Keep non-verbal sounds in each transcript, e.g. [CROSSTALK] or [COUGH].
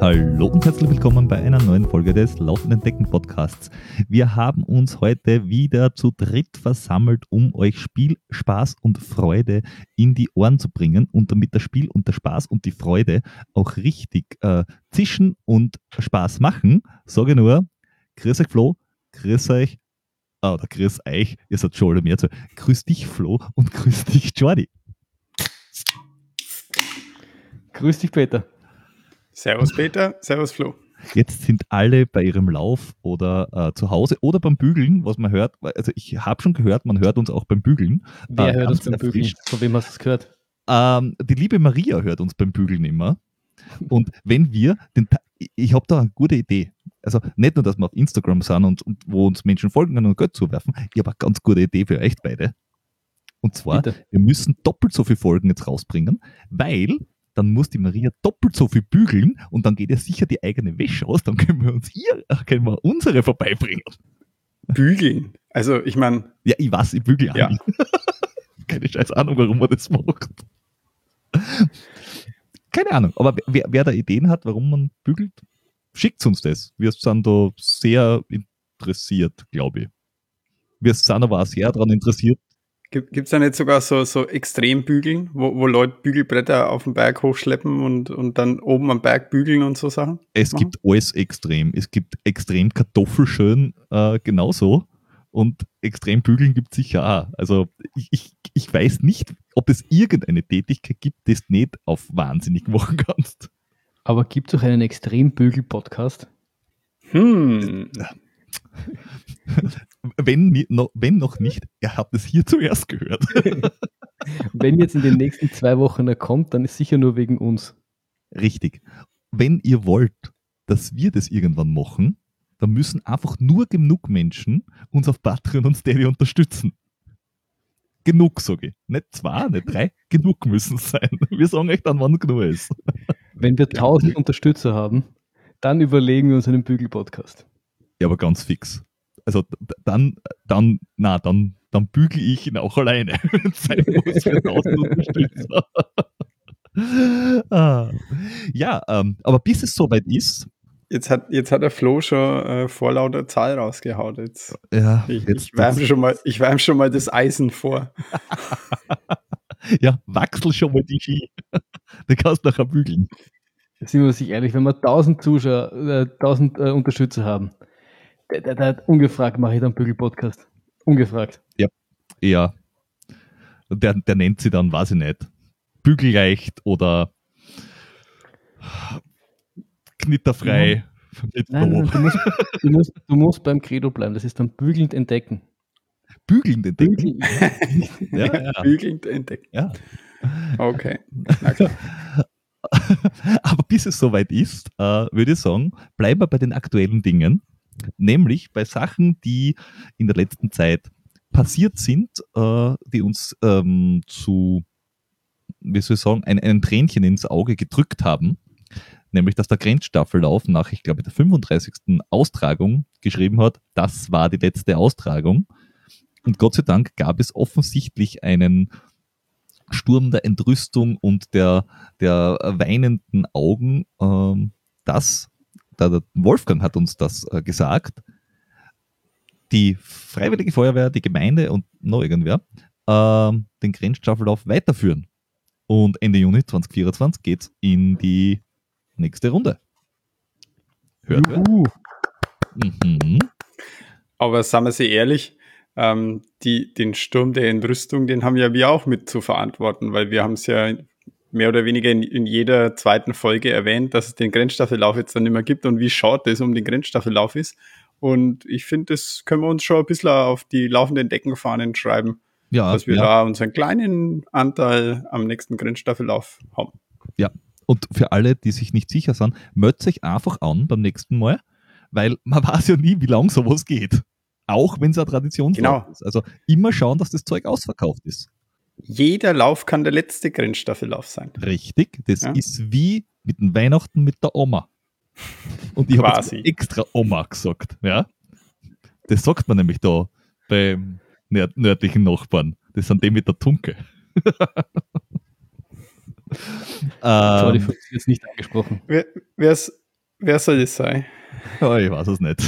Hallo und herzlich willkommen bei einer neuen Folge des Laufenden Decken Podcasts. Wir haben uns heute wieder zu dritt versammelt, um euch Spiel, Spaß und Freude in die Ohren zu bringen und damit das Spiel und der Spaß und die Freude auch richtig äh, zischen und Spaß machen, sage nur, grüß euch Flo, grüß euch, ah, oder grüß euch, ihr seid schon oder mehr zu, grüß dich Flo und grüß dich Jordi. Grüß dich Peter. Servus Peter, Servus Flo. Jetzt sind alle bei ihrem Lauf oder äh, zu Hause oder beim Bügeln, was man hört. Also ich habe schon gehört, man hört uns auch beim Bügeln. Wer äh, hört uns beim Bügeln? Von wem hast du es gehört? Ähm, die liebe Maria hört uns beim Bügeln immer. Und wenn wir, den, Ta- ich habe da eine gute Idee. Also nicht nur, dass wir auf Instagram sind und, und wo uns Menschen folgen können und Geld zuwerfen, ich habe eine ganz gute Idee für euch beide. Und zwar, Bitte. wir müssen doppelt so viele Folgen jetzt rausbringen, weil dann muss die Maria doppelt so viel bügeln und dann geht ja sicher die eigene Wäsche aus, dann können wir uns hier, äh, können wir unsere vorbeibringen. Bügeln. Also ich meine, Ja, ich weiß, ich bügel Ja. an. [LAUGHS] Keine scheiß Ahnung, warum man das macht. Keine Ahnung, aber wer, wer da Ideen hat, warum man bügelt, schickt uns das. Wir sind da sehr interessiert, glaube ich. Wir sind aber auch sehr daran interessiert. gibt es da nicht sogar so, so Extrembügeln, wo, wo Leute Bügelbretter auf den Berg hochschleppen und, und dann oben am Berg bügeln und so Sachen? Es machen? gibt alles extrem. Es gibt extrem Kartoffelschön äh, genauso. Und extrem bügeln gibt es sicher auch. Also ich, ich, ich weiß nicht, ob es irgendeine Tätigkeit gibt, die es nicht auf wahnsinnig machen kannst. Aber gibt es auch einen Extrembügel-Podcast? Hm. Wenn, wenn noch nicht, ihr habt es hier zuerst gehört. [LAUGHS] Wenn jetzt in den nächsten zwei Wochen er kommt, dann ist sicher nur wegen uns. Richtig. Wenn ihr wollt, dass wir das irgendwann machen, dann müssen einfach nur genug Menschen uns auf Patreon und Steady unterstützen. Genug, sage ich. Nicht zwei, nicht drei, genug müssen es sein. [LAUGHS] Wir sagen euch dann, wann genug ist. Wenn wir 1000 Unterstützer haben, dann überlegen wir uns einen Bügel-Podcast. Ja, aber ganz fix. Also dann, dann, na, dann, dann bügel ich ihn auch alleine. [LAUGHS] Wenn es sein muss für 1000 Unterstützer. [LAUGHS] ah. Ja, ähm, aber bis es soweit ist, Jetzt hat, jetzt hat der Flo schon äh, vorlauter Zahl rausgehauen. Jetzt, ja, ich, jetzt, ich wärme schon, mal- ich wärm schon mal das Eisen vor. [LAUGHS] ja, wachsel schon mal die Ski. [LAUGHS] Du kannst nachher bügeln. Sind wir sich ehrlich, wenn wir 1000 Zuschauer, äh, 1000 äh, Unterstützer haben, der, der, der, ungefragt mache ich dann Bügel-Podcast. Ungefragt. Ja. Der, der nennt sie dann, weiß ich nicht, bügelleicht oder knitterfrei. Nicht Nein, nein, du, musst, du, musst, du musst beim Credo bleiben. Das ist dann bügelnd entdecken. Bügeln den Decken. Bügeln. [LAUGHS] Ja, ja, Bügelnd entdeckt. ja. Okay. Klar. [LAUGHS] Aber bis es soweit ist, äh, würde ich sagen, bleiben wir bei den aktuellen Dingen, nämlich bei Sachen, die in der letzten Zeit passiert sind, äh, die uns ähm, zu, wie soll ich sagen, ein, ein Tränchen ins Auge gedrückt haben. Nämlich, dass der Grenzstaffellauf nach, ich glaube, der 35. Austragung geschrieben hat, das war die letzte Austragung. Und Gott sei Dank gab es offensichtlich einen Sturm der Entrüstung und der, der weinenden Augen. Ähm, das, da der Wolfgang hat uns das äh, gesagt, die Freiwillige Feuerwehr, die Gemeinde und noch irgendwer ähm, den Grenzstaffellauf weiterführen. Und Ende Juni 2024 geht es in die nächste Runde. Hört? Juhu. Mhm. Aber sagen wir sie ehrlich, ähm, die, den Sturm der Entrüstung, den haben ja wir auch mit zu verantworten, weil wir haben es ja mehr oder weniger in, in jeder zweiten Folge erwähnt, dass es den Grenzstaffellauf jetzt dann nicht mehr gibt und wie short es um den Grenzstaffellauf ist. Und ich finde, das können wir uns schon ein bisschen auf die laufenden Deckenfahnen schreiben, Ja, dass wir ja. da unseren kleinen Anteil am nächsten Grenzstaffellauf haben. Und für alle, die sich nicht sicher sind, meldet sich einfach an beim nächsten Mal, weil man [LAUGHS] weiß ja nie, wie lang sowas geht. Auch wenn es eine Tradition Genau. ist. Also immer schauen, dass das Zeug ausverkauft ist. Jeder Lauf kann der letzte Grenzstaffellauf sein. Richtig, das Ja. ist wie mit den Weihnachten mit der Oma. Und ich habe extra Oma gesagt. Ja? Das sagt man nämlich da beim nörd nördlichen Nachbarn. Das sind die mit der Tunke. [LAUGHS] Sorry, ähm, ich jetzt nicht angesprochen. Wer, wer's, wer soll das sein? [LAUGHS] oh, ich weiß es nicht.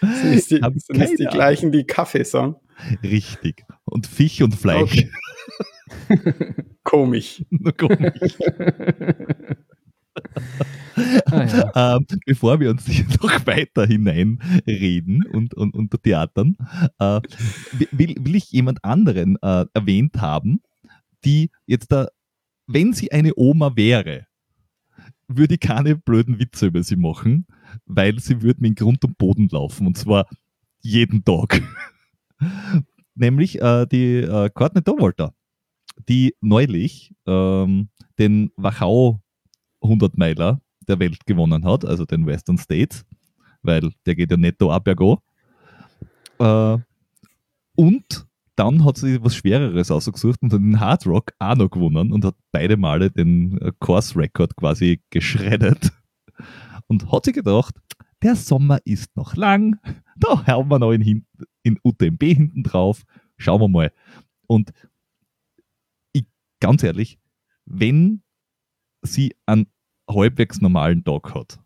Sind es die, sind es die gleichen, die Kaffee sagen? Richtig. Und Fisch und Fleisch. [LAUGHS] Komisch. Nur komisch. [LAUGHS] ah, ja. ähm, bevor wir uns hier noch weiter hineinreden und, und, und theatern, äh, will, will ich jemand anderen äh, erwähnt haben, die jetzt da, wenn sie eine Oma wäre, würde ich keine blöden Witze über sie machen, weil sie würde in Grund und Boden laufen und zwar jeden Tag. [LAUGHS] Nämlich äh, die äh, Courtney Dowalter, die neulich ähm, den Wachau 100 Meiler der Welt gewonnen hat, also den Western States, weil der geht ja netto ab bergo. Äh, und dann hat sie was Schwereres ausgesucht und hat den Hard Rock auch noch gewonnen und hat beide Male den äh, Course Record quasi geschreddet. Und hat sich gedacht, der Sommer ist noch lang, [LAUGHS] da hauen wir noch in, in UTMB hinten drauf, schauen wir mal. Und ich, ganz ehrlich, wenn sie einen halbwegs normalen Tag hat,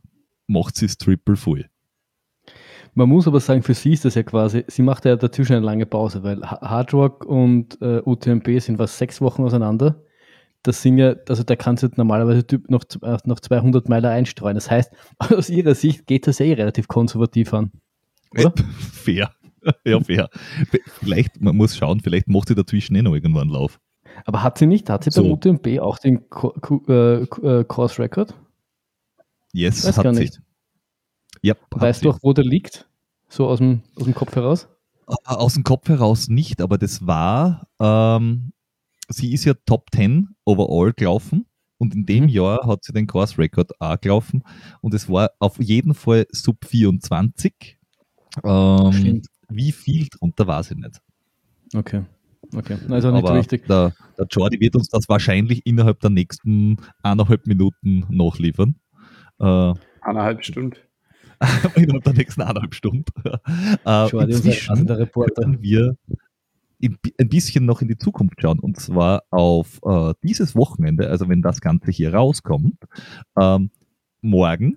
macht sie es triple full. Man muss aber sagen, für sie ist das ja quasi, sie macht ja dazwischen eine lange Pause, weil Ha- Hard Rock und äh, UTMB sind was sechs Wochen auseinander. Das sind ja, also da kannst du normalerweise noch, äh, noch 200 Meilen einstreuen. Das heißt, [LAUGHS] aus ihrer Sicht geht das eh relativ konservativ an. Oder? fair. ja, fair. [LAUGHS] Vielleicht, man muss schauen, vielleicht macht sie dazwischen eh noch irgendwann einen Lauf. Aber hat sie nicht, hat sie beim So. UTMB auch den äh, äh, Course Record? Yes, Weiß hat sie. nicht. Ja, Weißt sie. du auch, wo der liegt? So aus dem, aus dem Kopf heraus? Aus dem Kopf heraus nicht, aber das war, ähm, sie ist ja Top 10 overall gelaufen und in dem Mhm. Jahr hat sie den Course Record auch gelaufen und es war auf jeden Fall Sub 24. Ähm, Stimmt. wie viel drunter weiß ich nicht. Okay. Okay. Also nicht aber richtig. Der, der Jordi wird uns das wahrscheinlich innerhalb der nächsten eineinhalb Minuten nachliefern. Äh, Eineinhalb Stunden. [LAUGHS] innerhalb der nächsten eineinhalb Stunden. [LAUGHS] Äh, inzwischen rasender Reporter. können wir in- ein bisschen noch in die Zukunft schauen. Und zwar auf äh, dieses Wochenende, also wenn das Ganze hier rauskommt, ähm, morgen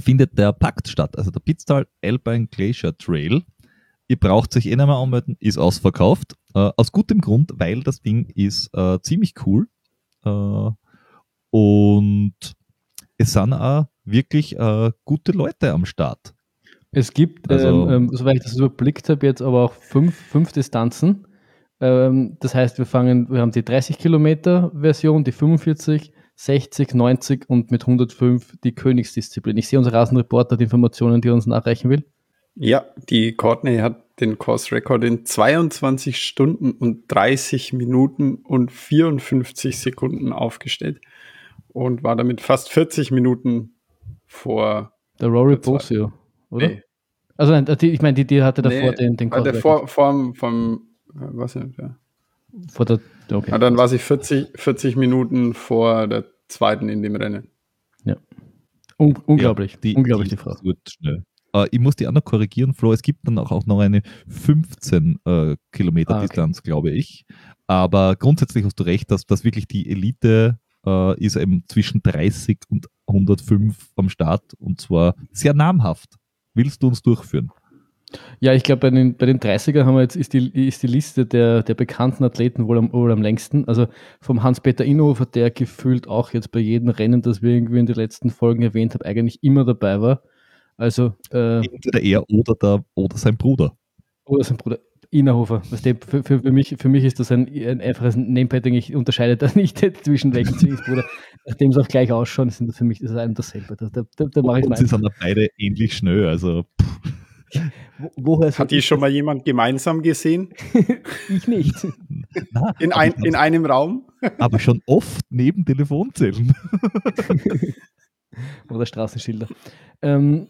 findet der Pakt statt, also der Pitztal Alpine Glacier Trail. Ihr braucht sich eh nicht mehr anmelden, ist ausverkauft. Äh, aus gutem Grund, weil das Ding ist äh, ziemlich cool. Äh, und es sind auch wirklich äh, gute Leute am Start. Es gibt, Also- ähm, ähm, soweit ich das überblickt habe, jetzt aber auch fünf, fünf Distanzen. Ähm, das heißt, wir fangen, wir haben die 30 Kilometer Version, die 45, 60, 90 und mit 105 die Königsdisziplin. Ich sehe unser Rasenreporter die Informationen, die er uns nachreichen will. Ja, die Courtney hat den Course Record in 22 Stunden und 30 Minuten und 54 Sekunden aufgestellt und war damit fast 40 Minuten vor. Der Rory Bosio, oder? Nee, Also nein, die, ich meine, die, die hatte davor nee, den, den war der Rekord. vor, vom, vom, was nicht, ja. vor der, okay. ja, dann war sie 40, 40 Minuten vor der zweiten in dem Rennen. Un unglaublich, Ja, die, unglaublich die, die Frau. wird schnell. Äh, ich muss die auch noch korrigieren, Flo. Es gibt dann auch, auch noch eine 15 äh, Kilometer Ah, okay. Distanz, glaube ich. Aber grundsätzlich hast du recht, dass das wirklich die Elite äh, ist eben zwischen 30 und 105 am Start und zwar sehr namhaft. Willst du uns durchführen? Ja, ich glaube, bei den, bei den 30er haben wir jetzt, ist die, ist die Liste der, der bekannten Athleten wohl am, wohl am längsten. Also vom Hans-Peter Inhofer, der gefühlt auch jetzt bei jedem Rennen, das wir irgendwie in den letzten Folgen erwähnt haben, eigentlich immer dabei war. Also, äh, Entweder er oder, der, oder sein Bruder. oder sein Bruder Du, für, für, für, mich, für mich ist das ein, ein einfaches Namepadding. Ich unterscheide da [LAUGHS] nicht zwischen welchen Zwillingsbruder. Nachdem sie auch gleich ausschauen, sind das für mich das ist ein dasselbe. Da, da, da, da mache ich Und sie sind beide ähnlich schnell. Also Wo, woher Hat die schon mal jemand gemeinsam gesehen? [LAUGHS] Ich nicht. na, [LAUGHS] In, ein, in einem Raum? aber schon oft neben Telefonzellen. oder Straßenschilder. Ähm,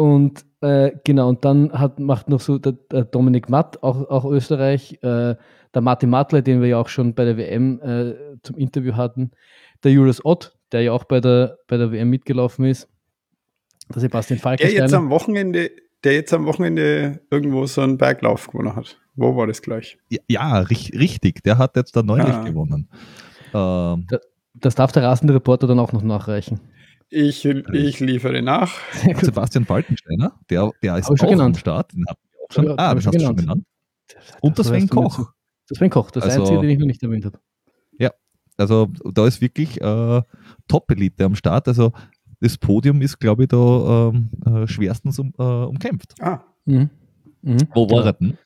und äh, genau, und dann hat, macht noch so der, der Dominik Matt, auch, auch Österreich, äh, der Martin Mattler, den wir ja auch schon bei der WM äh, zum Interview hatten, der Julius Ott, der ja auch bei der, bei der WM mitgelaufen ist, der Sebastian Der jetzt am Wochenende der jetzt am Wochenende irgendwo so einen Berglauf gewonnen hat. Wo war das gleich? Ja, ja ri- richtig. Der hat jetzt da neulich Ah. gewonnen. Ähm, Das darf der rasende Reporter dann auch noch nachreichen. Ich, ich liefere nach. Sebastian Falkensteiner, der, der ist auch am genannt. Start. Den hab ich auch schon, Ja, ah, den ich hast schon du schon genannt. Und der Das Sven Koch. Der Sven Koch, das Also- einzige, den ich noch nicht erwähnt habe. Also da ist wirklich äh, Top-Elite am Start. Also das Podium ist, glaube ich, da ähm, äh, schwerstens um, äh, umkämpft. Ah, Mhm. Mhm. Wo war Genau. er denn?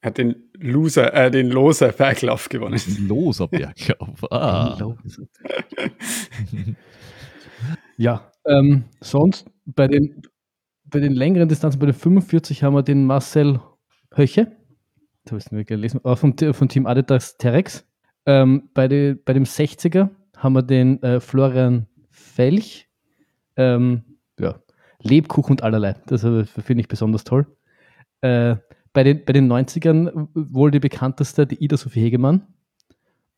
er hat den Loser, äh, den Loser Berglauf gewonnen. Loser Berglauf. [LAUGHS] Ah. [LAUGHS] Ja, ähm, sonst bei den, bei den längeren Distanzen, bei den 45 haben wir den Marcel Höche, das habe ich nicht gelesen, äh, vom, vom Team Adidas Terex. Ähm, bei, de, bei dem 60er haben wir den äh, Florian Felch. Ähm, ja, Lebkuchen und allerlei. Das äh, finde ich besonders toll. Äh, bei, den, bei den 90ern wohl die bekannteste, die Ida Sophie Hegemann.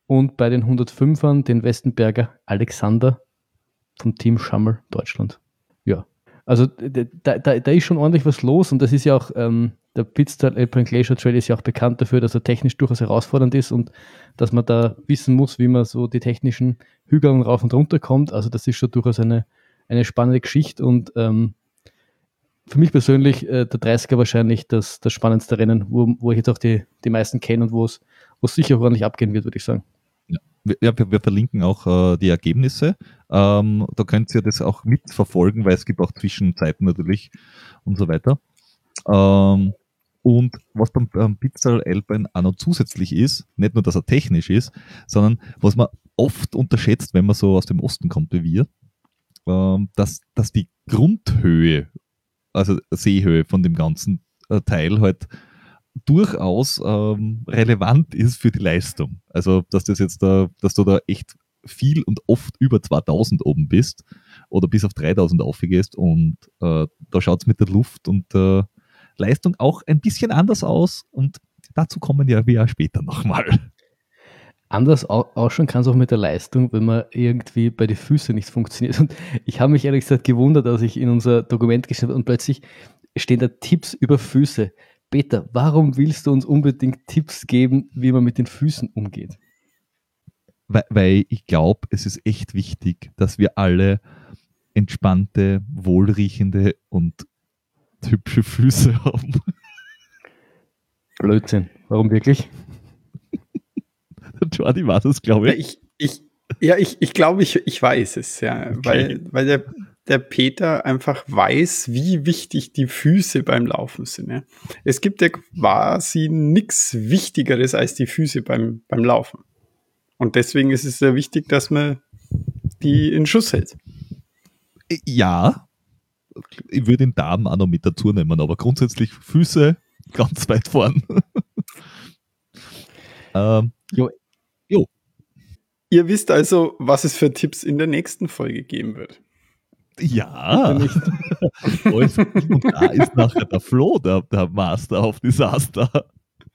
Und bei den 105ern den Westenberger Alexander vom Team Schammel Deutschland. Ja. Also da, da, da ist schon ordentlich was los und das ist ja auch, ähm, der Pitztal Alpine Glacier Trail ist ja auch bekannt dafür, dass er technisch durchaus herausfordernd ist und dass man da wissen muss, wie man so die technischen Hügel rauf und runter kommt. Also das ist schon durchaus eine, eine spannende Geschichte und ähm, für mich persönlich äh, der 30er wahrscheinlich das, das spannendste Rennen, wo, wo ich jetzt auch die, die meisten kenne und wo es sicher ordentlich abgehen wird, würde ich sagen. Ja, wir, verlinken auch äh, die Ergebnisse. Ähm, da könnt ihr das auch mitverfolgen, weil es gibt auch Zwischenzeiten natürlich und so weiter. Ähm, und was beim, beim Pizzal Alpine auch noch zusätzlich ist, nicht nur, dass er technisch ist, sondern was man oft unterschätzt, wenn man so aus dem Osten kommt wie wir, ähm, dass, dass die Grundhöhe, also Seehöhe von dem ganzen äh, Teil halt durchaus ähm, relevant ist für die Leistung. Also, dass das jetzt da, dass du da echt viel und oft über 2000 oben bist oder bis auf 3000 aufgehst und äh, da schaut es mit der Luft und der Leistung auch ein bisschen anders aus und dazu kommen ja wir ja später nochmal. Anders au- ausschauen kann es auch mit der Leistung, wenn man irgendwie bei den Füßen nicht funktioniert. Und ich habe mich ehrlich gesagt gewundert, als ich in unser Dokument geschrieben habe und plötzlich stehen da Tipps über Füße. Peter, warum willst du uns unbedingt Tipps geben, wie man mit den Füßen umgeht? Weil, weil ich glaube, es ist echt wichtig, dass wir alle entspannte, wohlriechende und hübsche Füße [LAUGHS] haben. Blödsinn. Warum wirklich? [LAUGHS] Jordi war das, glaube Ja, ich. ich, ich, ja, ich, ich glaube, ich, ich weiß es, ja. Okay. Weil, weil der, der Peter einfach weiß, wie wichtig die Füße beim Laufen sind. Ja. Es gibt ja quasi nichts Wichtigeres als die Füße beim, beim Laufen. Und deswegen ist es sehr wichtig, dass man die in Schuss hält. Ja, ich würde den Darm auch noch mit dazu nehmen, aber grundsätzlich Füße [LAUGHS] ganz weit vorn. [LAUGHS] ähm, Ihr wisst also, was es für Tipps in der nächsten Folge geben wird. Ja, [LAUGHS] Nicht. Und da ist nachher der Flo, der, der Master of Disaster.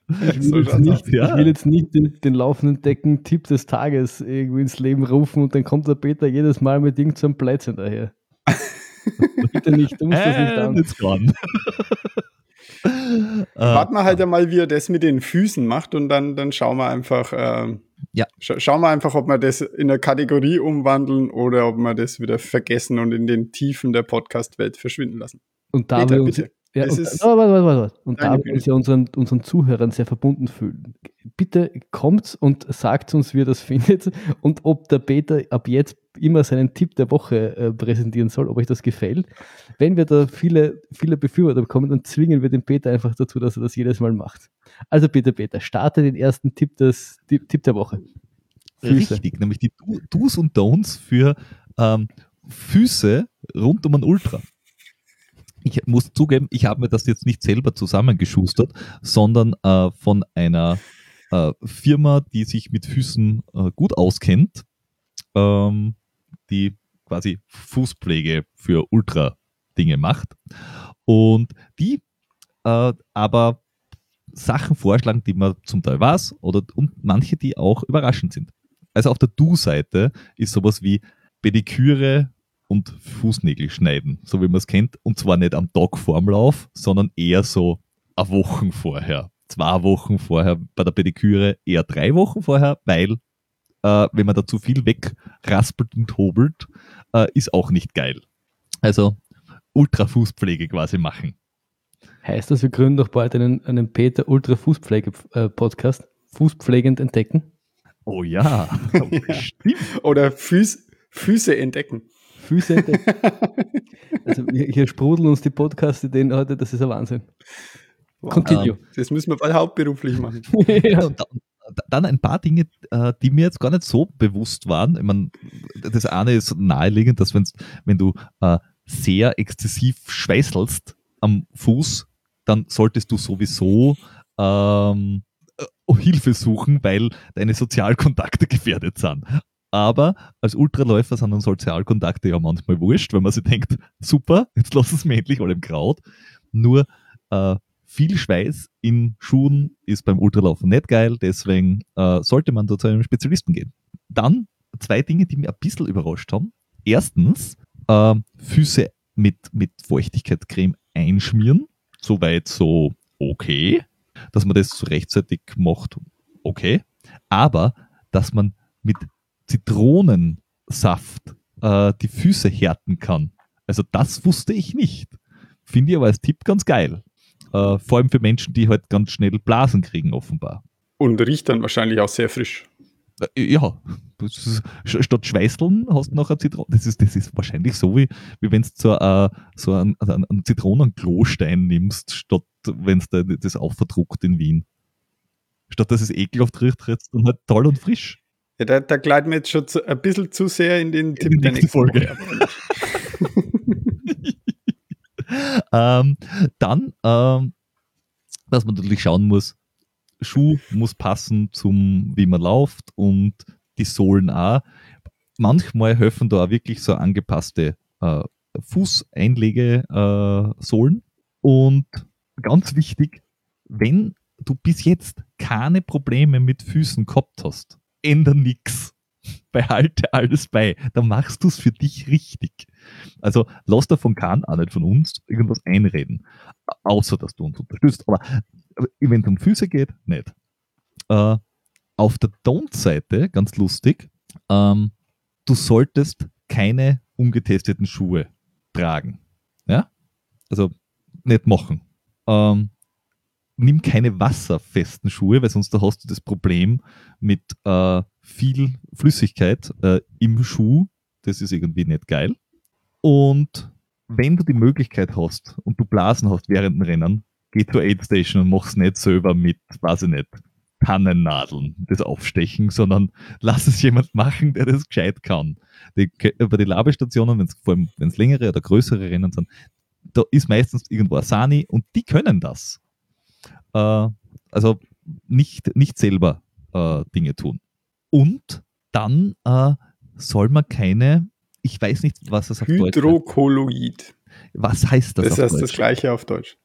Ich So will jetzt schaut's nicht, ja. ich will jetzt nicht den, den laufenden Decken-Tipp des Tages irgendwie ins Leben rufen und dann kommt der Peter jedes Mal mit Ding zum Plätzchen daher. [LAUGHS] Bitte nicht, du musst das nicht an. [LAUGHS] äh, Warten wir halt einmal, wie er das mit den Füßen macht und dann, dann schauen wir einfach, ähm, Ja. scha schauen wir einfach, ob wir das in eine Kategorie umwandeln oder ob wir das wieder vergessen und in den Tiefen der Podcast-Welt verschwinden lassen. Und da Peter, wir uns, bitte. ja, Das und, ist warte, warte, warte, warte. und da deine wir uns ja unseren, unseren Zuhörern sehr verbunden fühlen, bitte kommt und sagt uns, wie ihr das [LAUGHS] findet und ob der Peter ab jetzt immer seinen Tipp der Woche äh, präsentieren soll, ob euch das gefällt. Wenn wir da viele, viele Befürworter bekommen, dann zwingen wir den Peter einfach dazu, dass er das jedes Mal macht. Also bitte, Peter, starte den ersten Tipp, des, Tipp, Tipp der Woche. Füße. Richtig, nämlich die Do- Do's und Don'ts für ähm, Füße rund um ein Ultra. Ich muss zugeben, ich habe mir das jetzt nicht selber zusammengeschustert, sondern äh, von einer äh, Firma, die sich mit Füßen äh, gut auskennt, ähm, die quasi Fußpflege für Ultra-Dinge macht. Und die äh, aber Sachen vorschlagen, die man zum Teil weiß, oder und manche, die auch überraschend sind. Also auf der Du-Seite ist sowas wie Pediküre und Fußnägel schneiden, so wie man es kennt. Und zwar nicht am Tag vorm Lauf, sondern eher so eine Wochen vorher. Zwei Wochen vorher bei der Pediküre, eher drei Wochen vorher, weil äh, wenn man da zu viel wegraspelt und hobelt, äh, ist auch nicht geil. Also Ultrafußpflege quasi machen. Heißt das, wir gründen doch bald einen, einen Peter Ultra Fußpflege äh, Podcast? Fußpflegend entdecken? Oh ja, [LAUGHS] [LAUGHS] stimmt. Oder Füß, Füße entdecken. Füße entdecken. [LAUGHS] also hier, hier, sprudeln uns die Podcast-Ideen heute, das ist ein Wahnsinn. Wow. Continue. Das müssen wir bald hauptberuflich machen. ja. Dann ein paar Dinge, äh, die mir jetzt gar nicht so bewusst waren. Ich meine, das eine ist naheliegend, dass wenn du äh, sehr exzessiv schweißelst am Fuß, dann solltest du sowieso ähm, äh, Hilfe suchen, weil deine Sozialkontakte [LAUGHS] gefährdet sind. Aber als Ultraläufer sind dann Sozialkontakte ja manchmal wurscht, wenn man sich denkt, super, jetzt lass es mir endlich alle im Kraut. Nur äh, viel Schweiß in Schuhen ist beim Ultralaufen nicht geil, deswegen äh, sollte man da zu einem Spezialisten gehen. Dann zwei Dinge, die mich ein bisschen überrascht haben. Erstens, äh, Füße mit, mit Feuchtigkeitscreme einschmieren. Soweit so okay. Dass man das so rechtzeitig macht, okay. Aber, dass man mit Zitronensaft äh, die Füße härten kann. Also das wusste ich nicht. Finde ich aber als Tipp ganz geil. Äh, vor allem für Menschen, die halt ganz schnell Blasen kriegen, offenbar. Und riecht dann wahrscheinlich auch sehr frisch. Äh, ja, ist, statt Schweißeln hast du nachher Zitronen. Das ist, das ist wahrscheinlich so, wie, wie wenn du äh, so einen, also einen Zitronenklostein nimmst, statt wenn es das aufverdruckt in Wien. Statt dass es ekelhaft riecht, riecht es dann halt toll und frisch. Ja, da, da gleiten wir jetzt schon zu, ein bisschen zu sehr in den Tipp der nächsten Folge. Ähm, dann, ähm, dass man natürlich schauen muss, Schuh muss passen zum, wie man läuft und die Sohlen auch. Manchmal helfen da auch wirklich so angepasste äh, Fußeinlegesohlen. Äh, und ganz wichtig, wenn du bis jetzt keine Probleme mit Füßen gehabt hast, änder nichts. [LAUGHS] Behalte alles bei. Dann machst du es für dich richtig. Also lass davon keinen, auch nicht von uns, irgendwas einreden. Außer, dass du uns unterstützt. Aber wenn es um Füße geht, nicht. Äh, auf der Don't-Seite, ganz lustig, ähm, du solltest keine ungetesteten Schuhe tragen. Ja? Also nicht machen. Ähm, nimm keine wasserfesten Schuhe, weil sonst da hast du das Problem mit äh, viel Flüssigkeit äh, im Schuh. Das ist irgendwie nicht geil. Und wenn du die Möglichkeit hast und du Blasen hast während dem Rennen, geh zur Aid Station und mach's nicht selber mit, weiß ich nicht, Tannennadeln, das Aufstechen, sondern lass es jemand machen, der das gescheit kann. Die, bei den Labestationen, wenn's, vor allem wenn es längere oder größere Rennen sind, da ist meistens irgendwo ein Sani und die können das. Äh, also nicht, nicht selber äh, Dinge tun. Und dann äh, soll man keine, ich weiß nicht, was das auf Deutsch heißt. Was heißt das? Das heißt Deutsch? das gleiche auf Deutsch.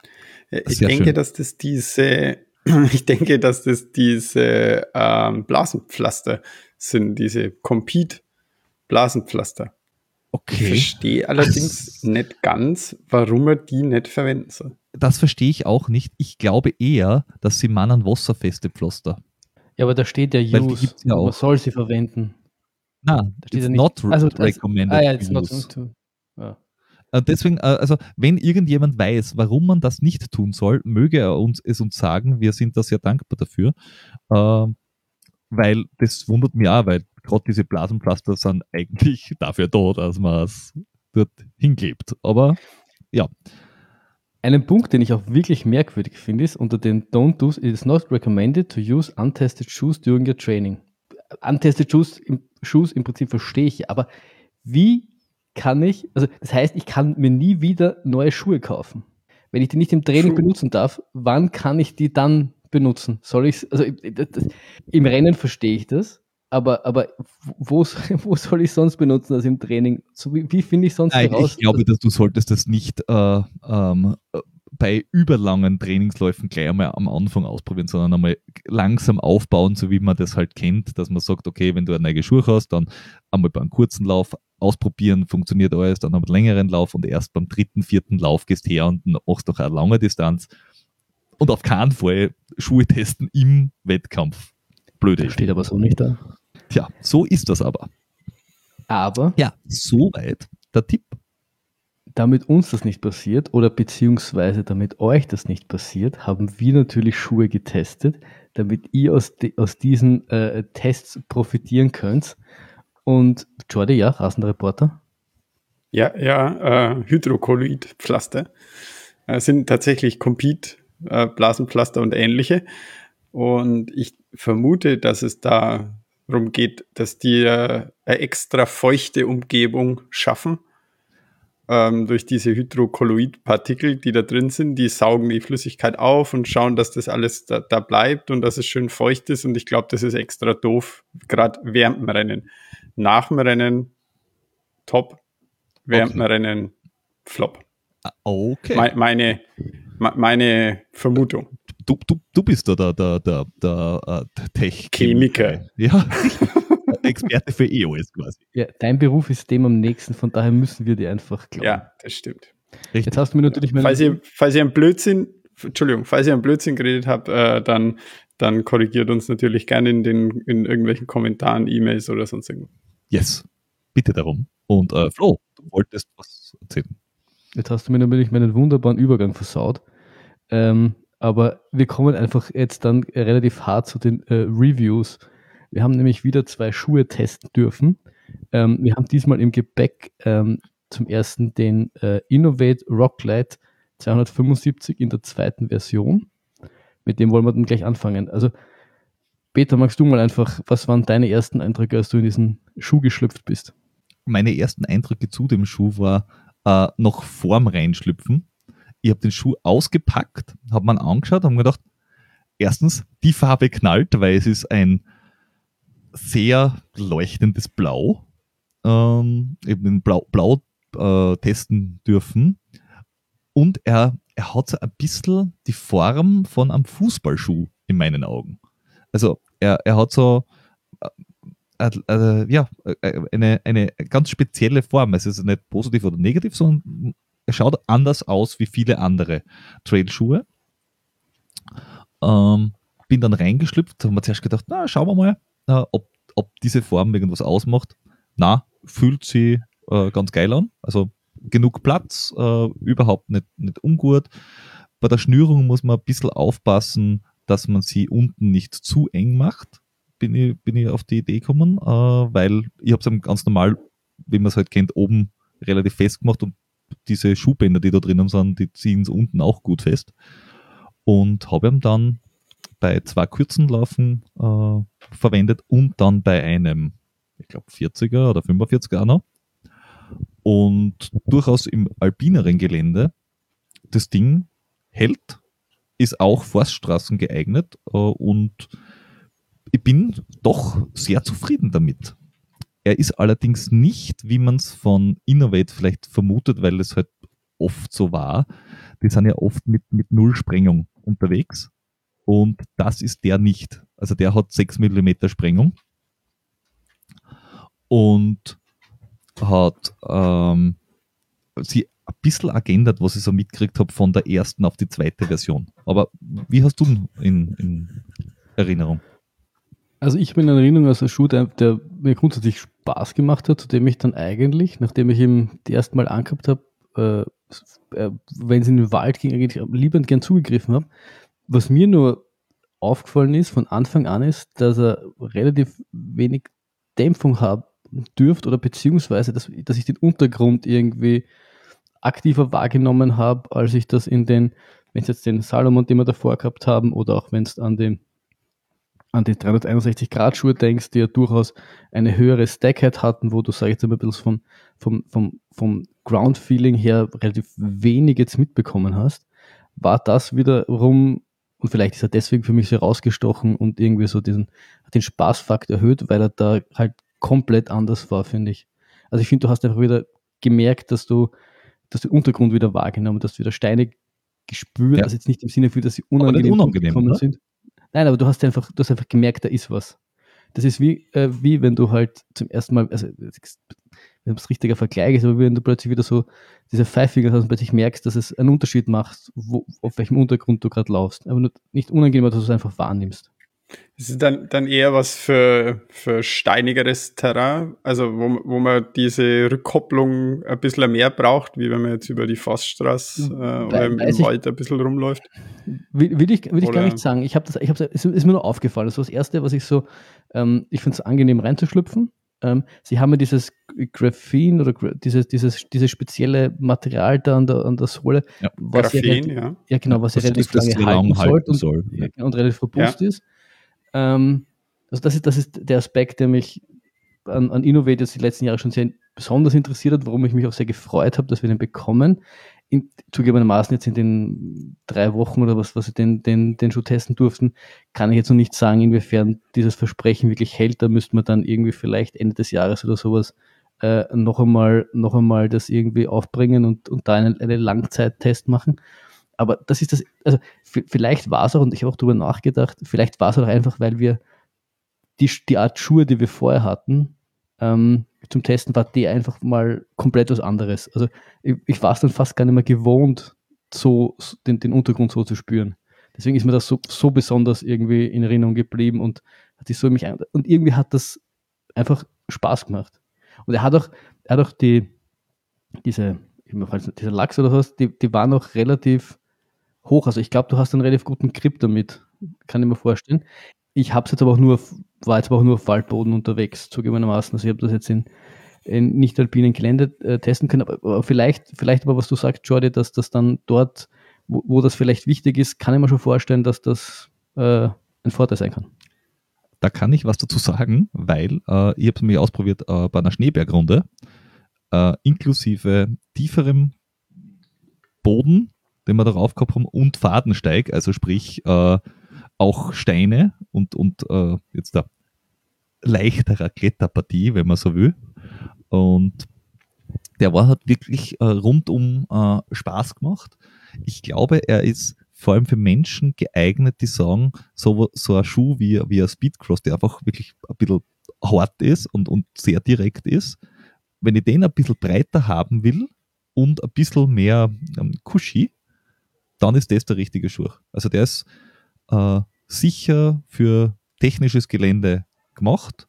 Ich denke, schön. dass das diese, [CLEARS THROAT] ich denke, dass das diese ähm, Blasenpflaster sind, diese Compete-Blasenpflaster. Okay. Ich verstehe allerdings Ach. nicht ganz, warum man die nicht verwenden soll. Das verstehe ich auch nicht. Ich glaube eher, dass sie meinen wasserfeste Pflaster. Ja, aber da steht ja Use. Ja man soll sie verwenden. Nein, da steht ja nicht. not also, recommended. Ah ja, it's not to. Ja. Äh, deswegen, äh, also wenn irgendjemand weiß, warum man das nicht tun soll, möge er uns es uns sagen. Wir sind da sehr dankbar dafür. Ähm, weil das wundert mich auch, weil gerade diese Blasenpflaster sind eigentlich [LAUGHS] dafür da, dass man es dort hinklebt. Aber ja. Einen Punkt, den ich auch wirklich merkwürdig finde, ist unter den Don't Do's, it is not recommended to use untested shoes during your training. Untested shoes im, shoes im Prinzip verstehe ich, aber wie kann ich, also das heißt, ich kann mir nie wieder neue Schuhe kaufen. Wenn ich die nicht im Training Schuhe. benutzen darf, wann kann ich die dann benutzen? Soll ich, also das, das, im Rennen verstehe ich das, aber, aber wo, [LAUGHS] wo soll ich sonst benutzen als im Training? So, wie, wie finde ich sonst Nein, heraus? Ich glaube, dass du solltest das nicht äh, ähm, bei überlangen Trainingsläufen gleich einmal am Anfang ausprobieren, sondern einmal langsam aufbauen, so wie man das halt kennt, dass man sagt, okay, wenn du eine neue Schuhe hast, dann einmal bei einem kurzen Lauf ausprobieren, funktioniert alles, dann haben wir einen längeren Lauf und erst beim dritten, vierten Lauf gehst her und machst noch eine lange Distanz. Und auf keinen Fall Schuhe testen im Wettkampf. Blöde. Das steht aber so nicht da. Tja, so ist das aber. Aber Ja, soweit der Tipp. damit uns das nicht passiert oder beziehungsweise damit euch das nicht passiert, haben wir natürlich Schuhe getestet, damit ihr aus, di- aus diesen äh, Tests profitieren könnt. Und Jordi, ja, rasender Reporter. Ja, ja, äh, Hydrokolloidpflaster äh, sind tatsächlich Compete, äh, Blasenpflaster und ähnliche. Und ich vermute, dass es darum geht, dass die äh, eine extra feuchte Umgebung schaffen. Ähm, durch diese Hydrokolloidpartikel, die da drin sind, die saugen die Flüssigkeit auf und schauen, dass das alles da, da bleibt und dass es schön feucht ist. Und ich glaube, das ist extra doof, gerade während dem Rennen. Nach dem Rennen top, während dem Okay. Rennen flop. Ah, Okay. Me meine, me meine Vermutung. Du, du, du bist da der, der, der, der, äh, Tech Chemiker. Ja, [LAUGHS] Experte für EOS quasi. Ja, dein Beruf ist dem am nächsten, von daher müssen wir dir einfach glauben. Ja, das stimmt. Richtig. Jetzt hast du mir natürlich meine, Falls ihr, falls ihr einen Blödsinn, Entschuldigung, falls ihr einen Blödsinn geredet habt, äh, dann, dann korrigiert uns natürlich gerne in den, in irgendwelchen Kommentaren, E-Mails oder sonst irgendwas. Yes, bitte darum. Und äh, Flo, du wolltest was erzählen. Jetzt hast du mir natürlich meinen wunderbaren Übergang versaut. Ähm, aber wir kommen einfach jetzt dann relativ hart zu den äh, Reviews. Wir haben nämlich wieder zwei Schuhe testen dürfen. Ähm, wir haben diesmal im Gepäck ähm, zum ersten den äh, Innovate Rocklight 275 in der zweiten Version. Mit dem wollen wir dann gleich anfangen. Also, Peter, magst du mal einfach, was waren deine ersten Eindrücke, als du in diesen Schuh geschlüpft bist? Meine ersten Eindrücke zu dem Schuh war äh, noch vorm Reinschlüpfen. Ich habe den Schuh ausgepackt, habe mir angeschaut, mir gedacht, erstens, die Farbe knallt, weil es ist ein sehr leuchtendes Blau. Ähm, eben in Blau, Blau äh, testen dürfen. Und er, er hat so ein bisschen die Form von einem Fußballschuh in meinen Augen. Also er, er hat so äh, äh, ja, äh, eine, eine ganz spezielle Form. Es ist nicht positiv oder negativ, sondern er schaut anders aus wie viele andere Trailschuhe. Ähm, bin dann reingeschlüpft, haben wir zuerst gedacht, na, schauen wir mal, äh, ob, ob diese Form irgendwas ausmacht. Na, fühlt sie äh, ganz geil an. Also genug Platz, äh, überhaupt nicht, nicht ungut. Bei der Schnürung muss man ein bisschen aufpassen, dass man sie unten nicht zu eng macht. Bin ich, bin ich auf die Idee gekommen, äh, weil ich habe es ganz normal, wie man es halt kennt, oben relativ fest gemacht und diese Schuhbänder, die da drinnen sind, die ziehen es unten auch gut fest. Und habe ihn dann bei zwei kurzen Laufen äh, verwendet und dann bei einem, ich glaube, 40er oder 45er auch noch. Und durchaus im alpineren Gelände, das Ding hält, ist auch Forststraßen geeignet äh, und ich bin doch sehr zufrieden damit. Er ist allerdings nicht, wie man es von Innovate vielleicht vermutet, weil es halt oft so war. Die sind ja oft mit, mit Null-Sprengung unterwegs. Und das ist der nicht. Also der hat 6 mm Sprengung. Und hat ähm, sie ein bisschen geändert, was ich so mitgekriegt habe von der ersten auf die zweite Version. Aber wie hast du ihn in, in Erinnerung? Also ich habe in Erinnerung als ein Schuh, der, der mir grundsätzlich Spaß gemacht hat, zu dem ich dann eigentlich, nachdem ich ihn die erste Mal angehabt habe, äh, äh, wenn es in den Wald ging, eigentlich liebend gern zugegriffen habe. Was mir nur aufgefallen ist von Anfang an ist, dass er relativ wenig Dämpfung haben dürfte oder beziehungsweise, dass, dass ich den Untergrund irgendwie aktiver wahrgenommen habe, als ich das in den, wenn es jetzt den Salomon, den wir davor gehabt haben, oder auch wenn es an den an die 361-Grad-Schuhe denkst, die ja durchaus eine höhere Stackheit hatten, wo du, sag ich jetzt mal, ein bisschen vom, vom, vom, vom Ground-Feeling her relativ wenig jetzt mitbekommen hast, war das wiederum, und vielleicht ist er deswegen für mich so rausgestochen und irgendwie so diesen, den Spaßfakt erhöht, weil er da halt komplett anders war, finde ich. Also ich finde, du hast einfach wieder gemerkt, dass du, dass du den Untergrund wieder wahrgenommen, dass du wieder Steine gespürt, Ja. also jetzt nicht im Sinne für, dass sie unangenehm, unangenehm, gekommen oder? sind. Nein, aber du hast einfach, du hast einfach gemerkt, da ist was. das ist wie, äh, wie wenn du halt zum ersten Mal, also wenn es richtiger Vergleich ist, aber wenn du plötzlich wieder so diese Five-Finger hast und plötzlich merkst, dass es einen Unterschied macht, wo, auf welchem Untergrund du gerade laufst. Aber nicht unangenehm, dass du es einfach wahrnimmst. Es ist dann, dann eher was für, für steinigeres Terrain, also wo, wo man diese Rückkopplung ein bisschen mehr braucht, wie wenn man jetzt über die Fassstraße äh, oder im, im Wald ein bisschen rumläuft. Will, will ich, will ich gar nicht sagen. Ich habe das, ich habe es ist mir nur aufgefallen. Das war das Erste, was ich so, ähm, ich finde es angenehm reinzuschlüpfen. Ähm, sie haben ja dieses Graphen oder dieses, dieses, dieses spezielle Material da an der, an der Sohle, ja, was Graphen, ja, ja, genau, was ja relativ lange halten, halten soll und, ja. und relativ robust ist. Ähm, also das ist, das ist der Aspekt, der mich an, an Innovate jetzt die letzten Jahre schon sehr besonders interessiert hat, warum ich mich auch sehr gefreut habe, dass wir den bekommen. In, zugegebenermaßen jetzt in den drei Wochen oder was, was wir den, den, den Schuh testen durften, kann ich jetzt noch nicht sagen, inwiefern dieses Versprechen wirklich hält. Da müsste man dann irgendwie vielleicht Ende des Jahres oder sowas äh, noch einmal, noch einmal das irgendwie aufbringen und, und da einen, einen Langzeittest machen. Aber das ist das, also vielleicht war es auch, und ich habe auch darüber nachgedacht, vielleicht war es auch einfach, weil wir die, die Art Schuhe, die wir vorher hatten, ähm, zum Testen war die einfach mal komplett was anderes. Also ich, ich war es dann fast gar nicht mehr gewohnt, so den, den Untergrund so zu spüren. Deswegen ist mir das so, so besonders irgendwie in Erinnerung geblieben und hat sich so mich und irgendwie hat das einfach Spaß gemacht. Und er hat auch, er hat auch die, diese, dieser Lachs oder was, die, die waren auch relativ hoch. Also ich glaube, du hast einen relativ guten Grip damit, kann ich mir vorstellen. Ich habe es jetzt aber auch nur, war jetzt aber auch nur auf Waldboden unterwegs, zugegebenermaßen. Also ich habe das jetzt in, in nicht alpinen Gelände äh, testen können. Aber, aber, vielleicht, vielleicht aber, was du sagst, Jordi, dass das dann dort, wo, wo das vielleicht wichtig ist, kann ich mir schon vorstellen, dass das äh, ein Vorteil sein kann. Da kann ich was dazu sagen, weil äh, ich habe es mir ausprobiert äh, bei einer Schneebergrunde, äh, inklusive tieferem Boden, den wir darauf gehabt haben, und Fadensteig, also sprich äh, auch Steine und, und äh, jetzt da leichterer Kletterpartie, wenn man so will. Und der war hat wirklich äh, rundum äh, Spaß gemacht. Ich glaube, er ist vor allem für Menschen geeignet, die sagen, so, so ein Schuh wie, wie ein Speedcross, der einfach wirklich ein bisschen hart ist und, und sehr direkt ist. Wenn ich den ein bisschen breiter haben will und ein bisschen mehr ähm, Cushy, dann ist das der richtige Schuh. Also der ist äh, sicher für technisches Gelände gemacht.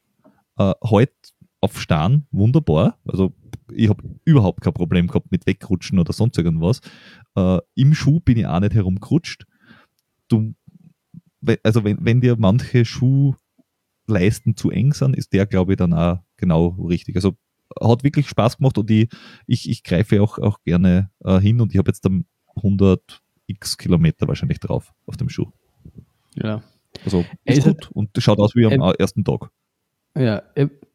Äh, heute auf Stahn wunderbar. Also ich habe überhaupt kein Problem gehabt mit Wegrutschen oder sonst irgendwas. Äh, Im Schuh bin ich auch nicht herumgerutscht. Du, also wenn, wenn dir manche Schuhleisten zu eng sind, ist der, glaube ich, dann auch genau richtig. Also hat wirklich Spaß gemacht und ich, ich, ich greife auch, auch gerne äh, hin und ich habe jetzt dann 100 x Kilometer wahrscheinlich drauf auf dem Schuh. Ja. Also ist, ist gut halt, und schaut aus wie am er, ersten Tag. Ja,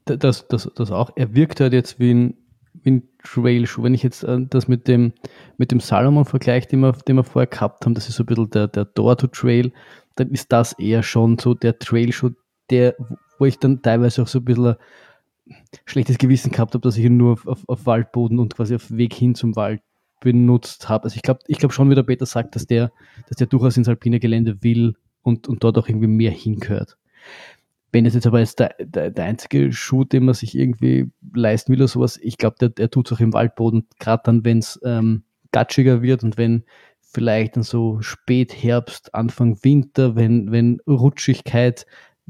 das, das, das auch. Er wirkt halt jetzt wie ein, wie ein Trail-Schuh. Wenn ich jetzt äh, das mit dem, mit dem Salomon vergleiche, den wir, den wir vorher gehabt haben, das ist so ein bisschen der, der Door-to-Trail, dann ist das eher schon so der Trail-Schuh, der, wo ich dann teilweise auch so ein bisschen ein schlechtes Gewissen gehabt habe, dass ich ihn nur auf, auf, auf Waldboden und quasi auf Weg hin zum Wald benutzt habe. Also ich glaube ich glaub schon, wie der Peter sagt, dass der, dass der durchaus ins alpine Gelände will und, und dort auch irgendwie mehr hingehört. Wenn es jetzt aber jetzt der, der, der, einzige Schuh, den man sich irgendwie leisten will oder sowas, ich glaube, der, der tut es auch im Waldboden, gerade dann, wenn es ähm, gatschiger wird und wenn vielleicht dann so Spätherbst, Anfang Winter, wenn, wenn Rutschigkeit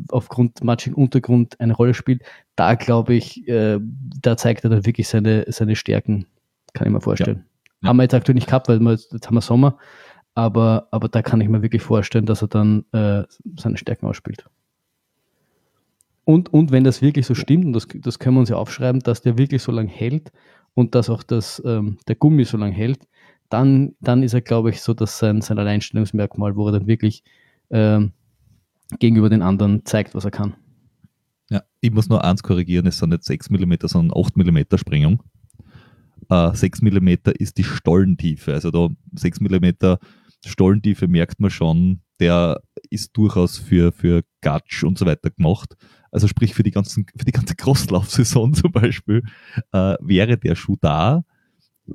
aufgrund matschigen Untergrund eine Rolle spielt, da glaube ich, äh, da zeigt er dann wirklich seine, seine Stärken, kann ich mir vorstellen. Ja. Haben wir jetzt aktuell nicht gehabt, weil wir, jetzt haben wir Sommer, aber, aber da kann ich mir wirklich vorstellen, dass er dann äh, seine Stärken ausspielt. Und, und wenn das wirklich so stimmt, und das, das können wir uns ja aufschreiben, dass der wirklich so lange hält und dass auch das, ähm, der Gummi so lange hält, dann, dann ist er, glaube ich, so dass sein, sein Alleinstellungsmerkmal, wo er dann wirklich ähm, gegenüber den anderen zeigt, was er kann. Ja, ich muss nur eins korrigieren, es sind nicht 6 mm, sondern 8 mm Sprengung. Äh, 6 mm ist die Stollentiefe. Also da 6 mm Stollentiefe merkt man schon, der ist durchaus für, für Gatsch und so weiter gemacht. Also sprich für die, ganzen, für die ganze [LAUGHS] Crosslaufsaison zum Beispiel äh, wäre der Schuh da.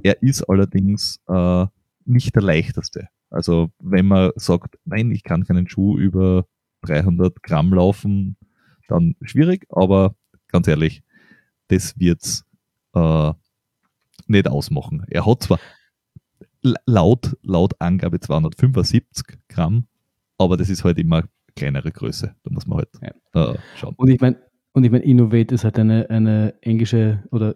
Er ist allerdings äh, nicht der leichteste. Also wenn man sagt, nein, ich kann keinen Schuh über 300 Gramm laufen, dann schwierig, aber ganz ehrlich, das wird's äh, nicht ausmachen. Er hat zwar laut, laut Angabe 275 Gramm, aber das ist halt immer kleinere Größe. Da muss man halt ja. äh, schauen. Und ich meine, und ich meine, Innovate ist halt eine, eine englische oder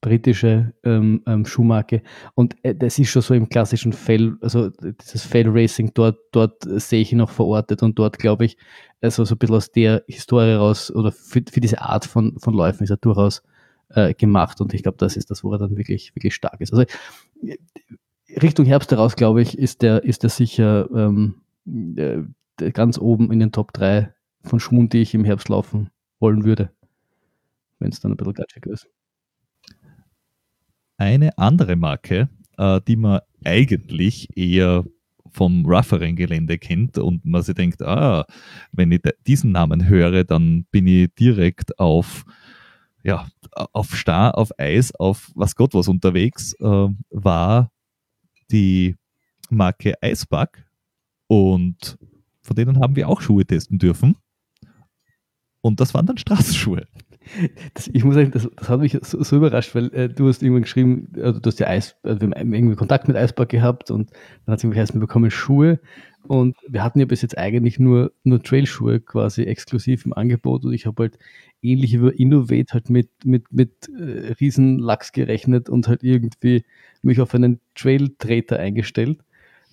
britische ähm, ähm, Schuhmarke. Und äh, das ist schon so im klassischen Fell, also dieses Fell Racing, dort, dort sehe ich ihn auch verortet und dort glaube ich, also so ein bisschen aus der Historie raus oder für, für diese Art von, von Läufen ist er durchaus äh, gemacht. Und ich glaube, das ist das, wo er dann wirklich, wirklich stark ist. Also Richtung Herbst heraus, glaube ich, ist der, ist der sicher ähm, äh, ganz oben in den Top 3 von Schuhen, die ich im Herbst laufen wollen würde, wenn es dann ein bisschen gatschiger ist. Eine andere Marke, äh, die man eigentlich eher vom rougheren Gelände kennt und man sich denkt, ah, wenn ich diesen Namen höre, dann bin ich direkt auf, ja, auf Star, auf Eis, auf was Gott was unterwegs, äh, war die Marke Eisbug und von denen haben wir auch Schuhe testen dürfen. Und das waren dann Straßenschuhe. Das, ich muss sagen, das, das hat mich so, so überrascht, weil äh, du hast irgendwann geschrieben, also du hast ja Eis, also wir haben irgendwie Kontakt mit Eisberg gehabt und dann hat es irgendwie heißt, wir bekommen Schuhe und wir hatten ja bis jetzt eigentlich nur, nur Trailschuhe quasi exklusiv im Angebot und ich habe halt ähnlich über Innovate halt mit, mit, mit äh, Riesenlachs gerechnet und halt irgendwie mich auf einen Trail-Treter eingestellt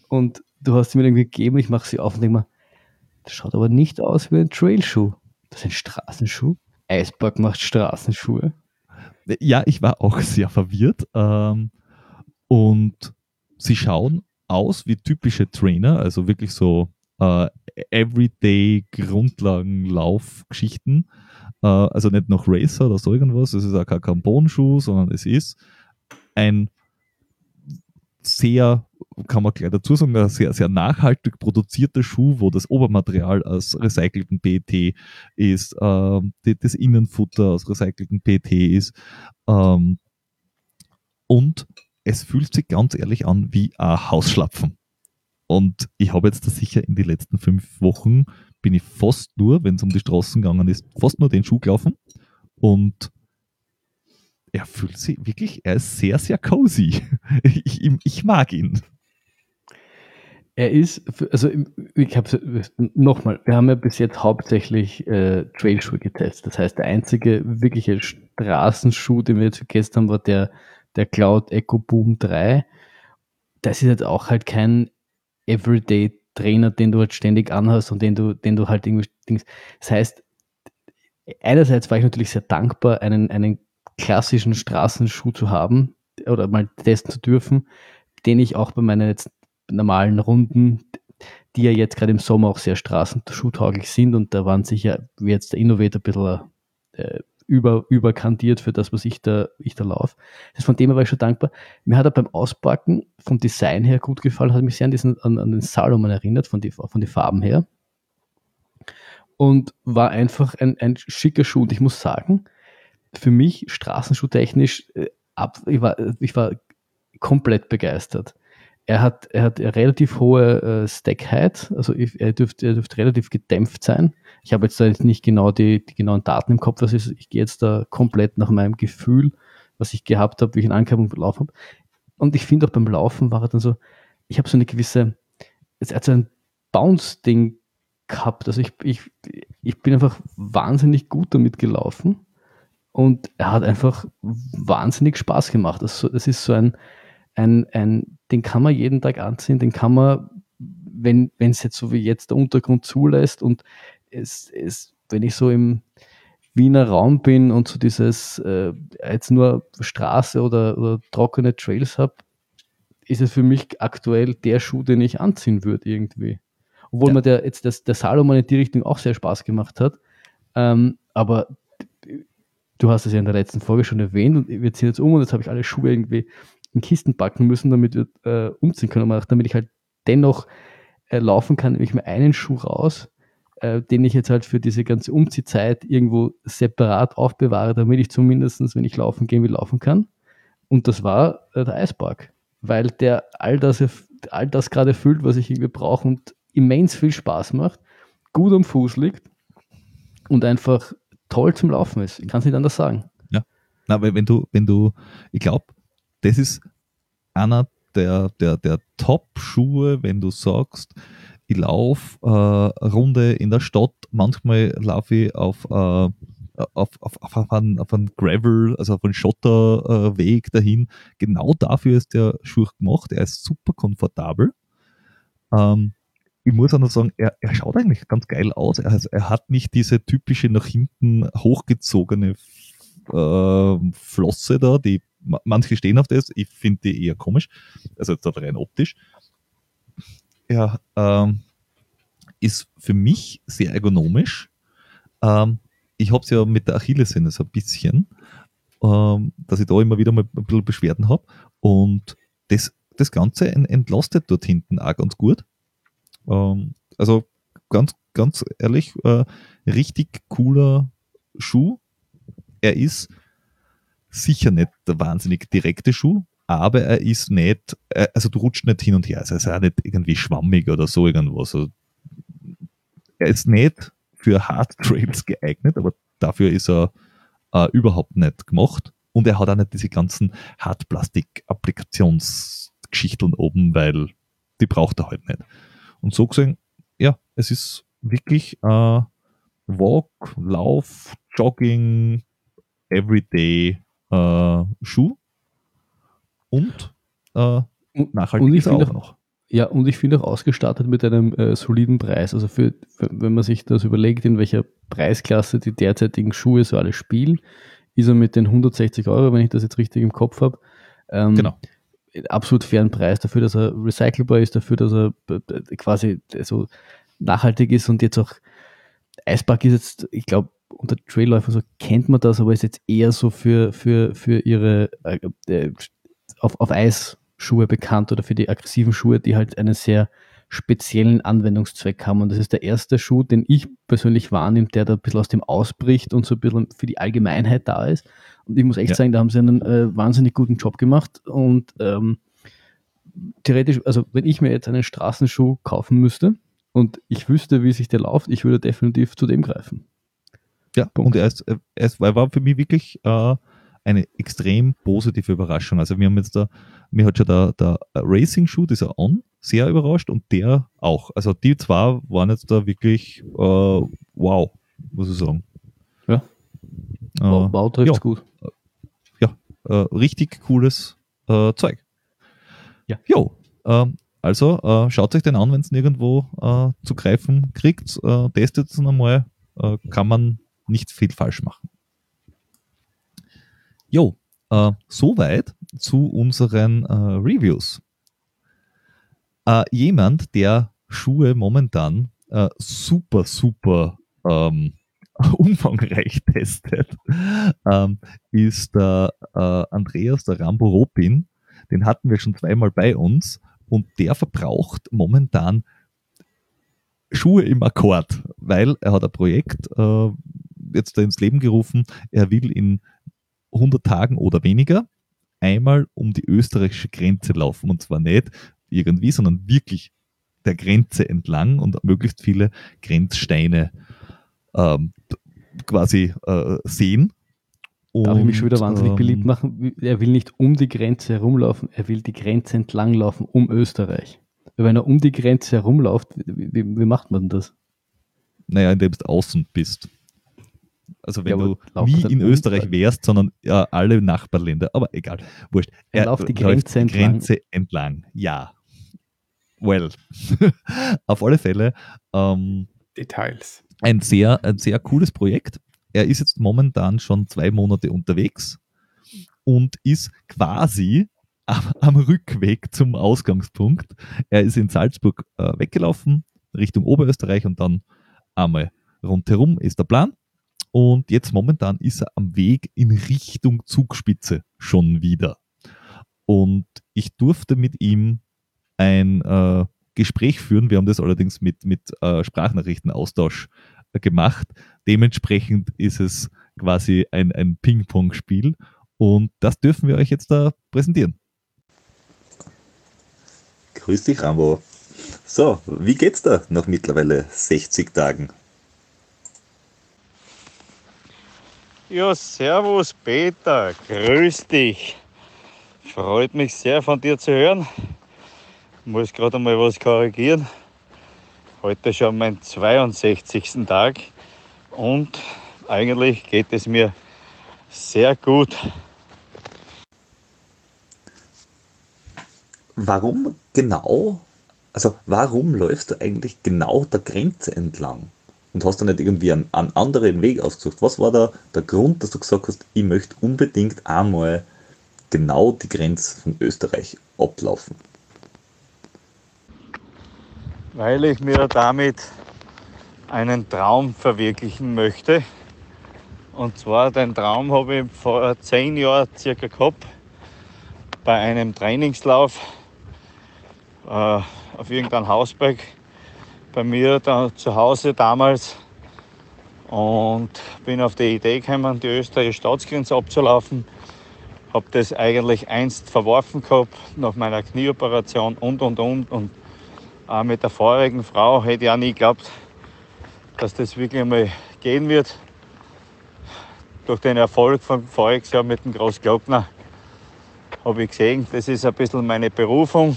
und du hast sie mir irgendwie gegeben, ich mache sie auf und denke mal, das schaut aber nicht aus wie ein Trailschuh. Das ist ein Straßenschuh. Eisberg macht Straßenschuhe. Ja, ich war auch sehr verwirrt. Ähm, und sie schauen aus wie typische Trainer, also wirklich so äh, Everyday Grundlagen-Laufgeschichten. Äh, also nicht noch Racer oder so irgendwas. Es ist auch kein Carbon-Schuh, sondern es ist ein sehr kann man gleich dazu sagen, ein sehr, sehr nachhaltig produzierter Schuh, wo das Obermaterial aus recyceltem PET ist, äh, das Innenfutter aus recyceltem PET ist. Ähm, und es fühlt sich ganz ehrlich an wie ein Hausschlapfen. Und ich habe jetzt da sicher in den letzten fünf Wochen bin ich fast nur, wenn es um die Straßen gegangen ist, fast nur den Schuh gelaufen. Und er fühlt sich wirklich, er ist sehr, sehr cozy. [LAUGHS] Ich, ich mag ihn. Er ist, also ich habe nochmal, wir haben ja bis jetzt hauptsächlich äh, Trailschuhe getestet. Das heißt, der einzige wirkliche Straßenschuh, den wir jetzt getestet haben, war der, der Cloud Echo Boom 3. Das ist jetzt auch halt kein Everyday Trainer, den du halt ständig anhast und den du, den du halt irgendwie Dings. Das heißt, einerseits war ich natürlich sehr dankbar, einen, einen klassischen Straßenschuh zu haben oder mal testen zu dürfen, den ich auch bei meinen jetzt normalen Runden, die ja jetzt gerade im Sommer auch sehr straßenschuhtauglich sind und da waren sicher wie jetzt der Innovator ein bisschen äh, über, überkandiert für das, was ich da, ich da laufe. Das von dem her war ich schon dankbar. Mir hat er beim Auspacken vom Design her gut gefallen, hat mich sehr an, diesen, an, an den Salomon erinnert, von, die, von den Farben her. Und war einfach ein, ein schicker Schuh. Und ich muss sagen, für mich straßenschuhtechnisch, äh, ich, war, ich war komplett begeistert er hat, er hat relativ hohe äh, Stack-Height, also er dürfte, er dürfte relativ gedämpft sein. Ich habe jetzt da jetzt nicht genau die, die genauen Daten im Kopf, ist. Ich gehe jetzt da komplett nach meinem Gefühl, was ich gehabt habe, wie ich in Ankabung gelaufen habe. Und ich finde auch beim Laufen war er dann so, ich habe so eine gewisse, er hat so ein Bounce-Ding gehabt. Also ich, ich, ich bin einfach wahnsinnig gut damit gelaufen und er hat einfach wahnsinnig Spaß gemacht. Das, das ist so ein, ein, ein, den kann man jeden Tag anziehen, den kann man, wenn es jetzt so wie jetzt der Untergrund zulässt und es, es, wenn ich so im Wiener Raum bin und so dieses äh, jetzt nur Straße oder, oder trockene Trails habe, ist es für mich aktuell der Schuh, den ich anziehen würde irgendwie. Obwohl ja. mir der jetzt das, der Salomon in die Richtung auch sehr Spaß gemacht hat. Ähm, aber du hast es ja in der letzten Folge schon erwähnt und wir ziehen jetzt um und jetzt habe ich alle Schuhe irgendwie in Kisten packen müssen, damit wir äh, umziehen können. Aber damit ich halt dennoch äh, laufen kann, nehme ich mir einen Schuh raus, äh, den ich jetzt halt für diese ganze Umziehzeit irgendwo separat aufbewahre, damit ich zumindest, wenn ich laufen gehen will, laufen kann. Und das war äh, der Eispark, weil der all das, all das gerade füllt, was ich irgendwie brauche und immens viel Spaß macht, gut am Fuß liegt und einfach toll zum Laufen ist. Ich kann es nicht anders sagen. Ja. Na, wenn du, wenn du, ich glaube, das ist einer der, der, der Top-Schuhe, wenn du sagst, ich laufe äh, Runde in der Stadt, manchmal laufe ich auf, äh, auf, auf, auf, einen, auf einen Gravel, also auf einen Schotterweg äh, dahin. Genau dafür ist der Schuh gemacht. Er ist super komfortabel. Ähm, ich muss auch noch sagen, er, er schaut eigentlich ganz geil aus. Er, er hat nicht diese typische nach hinten hochgezogene äh, Flosse da, die manche stehen auf das, ich finde die eher komisch, also jetzt rein optisch. Er ähm, ist für mich sehr ergonomisch. Ähm, ich habe es ja mit der Achillessehne so ein bisschen, ähm, dass ich da immer wieder mal ein bisschen Beschwerden habe und das, das Ganze entlastet dort hinten auch ganz gut. Ähm, also ganz, ganz ehrlich, äh, richtig cooler Schuh. Er ist sicher nicht der wahnsinnig direkte Schuh, aber er ist nicht, äh, also du rutscht nicht hin und her, also er ist auch nicht irgendwie schwammig oder so irgendwas. Also er ist nicht für Hard [LAUGHS] Trails geeignet, aber dafür ist er äh, überhaupt nicht gemacht. Und er hat auch nicht diese ganzen Hartplastik-Applikationsgeschichten oben, weil die braucht er halt nicht. Und so gesehen, ja, es ist wirklich äh, Walk, Lauf, Jogging, Everyday äh, Schuh und äh, nachhaltig und ich auch, auch noch. Ja, und ich finde auch ausgestattet mit einem äh, soliden Preis. Also für, für, wenn man sich das überlegt, in welcher Preisklasse die derzeitigen Schuhe so alle spielen, ist er mit den 160 Euro, wenn ich das jetzt richtig im Kopf habe, ähm, genau absolut fairen Preis dafür, dass er recycelbar ist, dafür, dass er äh, quasi so nachhaltig ist und jetzt auch Eispark ist jetzt, ich glaube, unter Trailläufer so kennt man das, aber ist jetzt eher so für, für, für ihre äh, äh auf, auf Eisschuhe bekannt oder für die aggressiven Schuhe, die halt einen sehr speziellen Anwendungszweck haben. Und das ist der erste Schuh, den ich persönlich wahrnehme, der da ein bisschen aus dem ausbricht und so ein bisschen für die Allgemeinheit da ist. Und ich muss echt ja. sagen, da haben sie einen äh, wahnsinnig guten Job gemacht. Und ähm, theoretisch, also wenn ich mir jetzt einen Straßenschuh kaufen müsste und ich wüsste, wie sich der läuft, ich würde definitiv zu dem greifen. Ja, Punkt. und er, ist, er, ist, er war für mich wirklich äh, eine extrem positive Überraschung. Also wir haben jetzt da, mir hat schon der, der Racing-Schuh, dieser On, sehr überrascht und der auch. Also die zwei waren jetzt da wirklich äh, wow, muss ich sagen. Ja. Äh, wow, wow trifft ja. gut. Ja, äh, richtig cooles äh, Zeug. Ja. Jo, ähm, also äh, schaut euch den an, wenn es nirgendwo äh, zu greifen kriegt. testet es einmal. kann man nicht viel falsch machen. Jo, äh, soweit zu unseren äh, Reviews. Äh, jemand, der Schuhe momentan äh, super, super ähm, [LAUGHS] umfangreich testet, ähm, ist der äh, Andreas, der Rambo Ropin. Den hatten wir schon zweimal bei uns und der verbraucht momentan Schuhe im Akkord, weil er hat ein Projekt äh, jetzt ins Leben gerufen. Er will in 100 Tagen oder weniger einmal um die österreichische Grenze laufen. Und zwar nicht irgendwie, sondern wirklich der Grenze entlang und möglichst viele Grenzsteine ähm, quasi äh, sehen. Und, Darf ich mich schon wieder wahnsinnig ähm, beliebt machen? Er will nicht um die Grenze herumlaufen, er will die Grenze entlang laufen, um Österreich. Wenn er um die Grenze herumläuft, wie, wie, wie macht man das? Naja, indem du außen bist. Also wenn ja, du nie in Österreich wärst, sondern ja, alle Nachbarländer, aber egal, wurscht. Er, er läuft die Grenze, läuft die Grenze entlang. Ja. Well. [LAUGHS] Auf alle Fälle. Ähm, Details. Ein sehr, ein sehr cooles Projekt. Er ist jetzt momentan schon zwei Monate unterwegs und ist quasi am, am Rückweg zum Ausgangspunkt. Er ist in Salzburg äh, weggelaufen, Richtung Oberösterreich und dann einmal rundherum ist der Plan. Und jetzt momentan ist er am Weg in Richtung Zugspitze schon wieder. Und ich durfte mit ihm ein äh, Gespräch führen. Wir haben das allerdings mit, mit äh, Sprachnachrichtenaustausch äh, gemacht. Dementsprechend ist es quasi ein, ein Ping-Pong-Spiel. Und das dürfen wir euch jetzt da präsentieren. Grüß dich, Rambo. So, wie geht's da nach mittlerweile 60 Tagen? Ja, servus Peter, grüß dich. Freut mich sehr von dir zu hören. Muss gerade mal was korrigieren. Heute schon mein 62. Tag und eigentlich geht es mir sehr gut. Warum genau, also warum läufst du eigentlich genau der Grenze entlang? Und hast du nicht irgendwie einen, einen anderen Weg ausgesucht? Was war da der Grund, dass du gesagt hast, ich möchte unbedingt einmal genau die Grenze von Österreich ablaufen? Weil ich mir damit einen Traum verwirklichen möchte. Und zwar den Traum habe ich vor zehn Jahren circa gehabt bei einem Trainingslauf äh, auf irgendeinem Hausberg bei mir da zu Hause damals und bin auf die Idee gekommen, die österreichische Staatsgrenze abzulaufen. Habe das eigentlich einst verworfen gehabt nach meiner Knieoperation und und und und auch mit der vorigen Frau hätte ich auch nie geglaubt, dass das wirklich einmal gehen wird. Durch den Erfolg von voriges Jahr mit dem Großglockner habe ich gesehen, das ist ein bisschen meine Berufung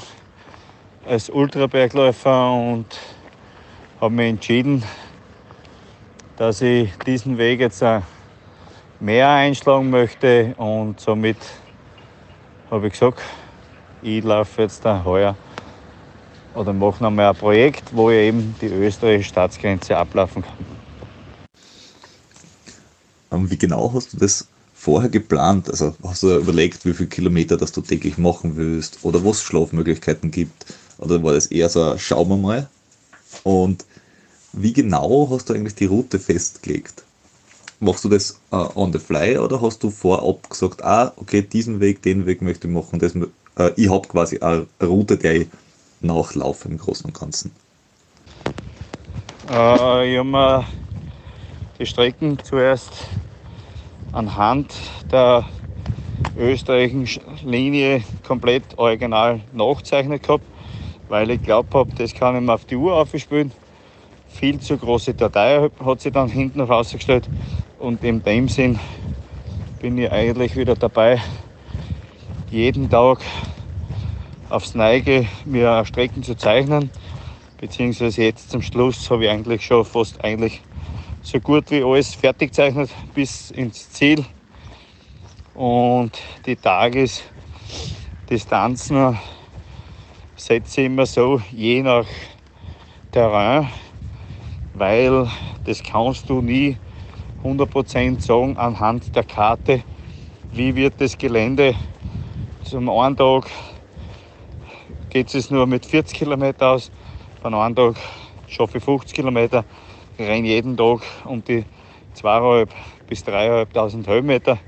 als Ultrabergläufer und habe mich entschieden, dass ich diesen Weg jetzt mehr einschlagen möchte und somit habe ich gesagt, ich laufe jetzt da heuer oder mache nochmal ein Projekt, wo ich eben die österreichische Staatsgrenze ablaufen kann. Wie genau hast du das vorher geplant? Also hast du überlegt, wie viele Kilometer das du täglich machen willst oder was es Schlafmöglichkeiten gibt? Oder war das eher so, schauen wir mal? Und wie genau hast du eigentlich die Route festgelegt? Machst du das äh, on the fly oder hast du vorab gesagt, ah, okay, diesen Weg, den Weg möchte ich machen? Das, äh, ich habe quasi eine Route, der ich nachlaufe im Großen und Ganzen. Äh, ich habe mir die Strecken zuerst anhand der österreichischen Linie komplett original nachzeichnet gehabt, weil ich glaubt habe, das kann ich mir auf die Uhr aufspielen. Viel zu große Datei hat sich dann hinten rausgestellt und in dem Sinn bin ich eigentlich wieder dabei, jeden Tag aufs Neige mir Strecken zu zeichnen. Beziehungsweise jetzt zum Schluss habe ich eigentlich schon fast eigentlich so gut wie alles fertig gezeichnet bis ins Ziel. Und die Tagesdistanzen setze ich immer so, je nach Terrain, weil das kannst du nie 100% sagen anhand der Karte, wie wird das Gelände zum einen Tag geht es nur mit 40 Kilometer aus, von einem Tag schaffe ich 50 Kilometer renne jeden Tag um die 2.500 bis 3.500 Höhenmeter.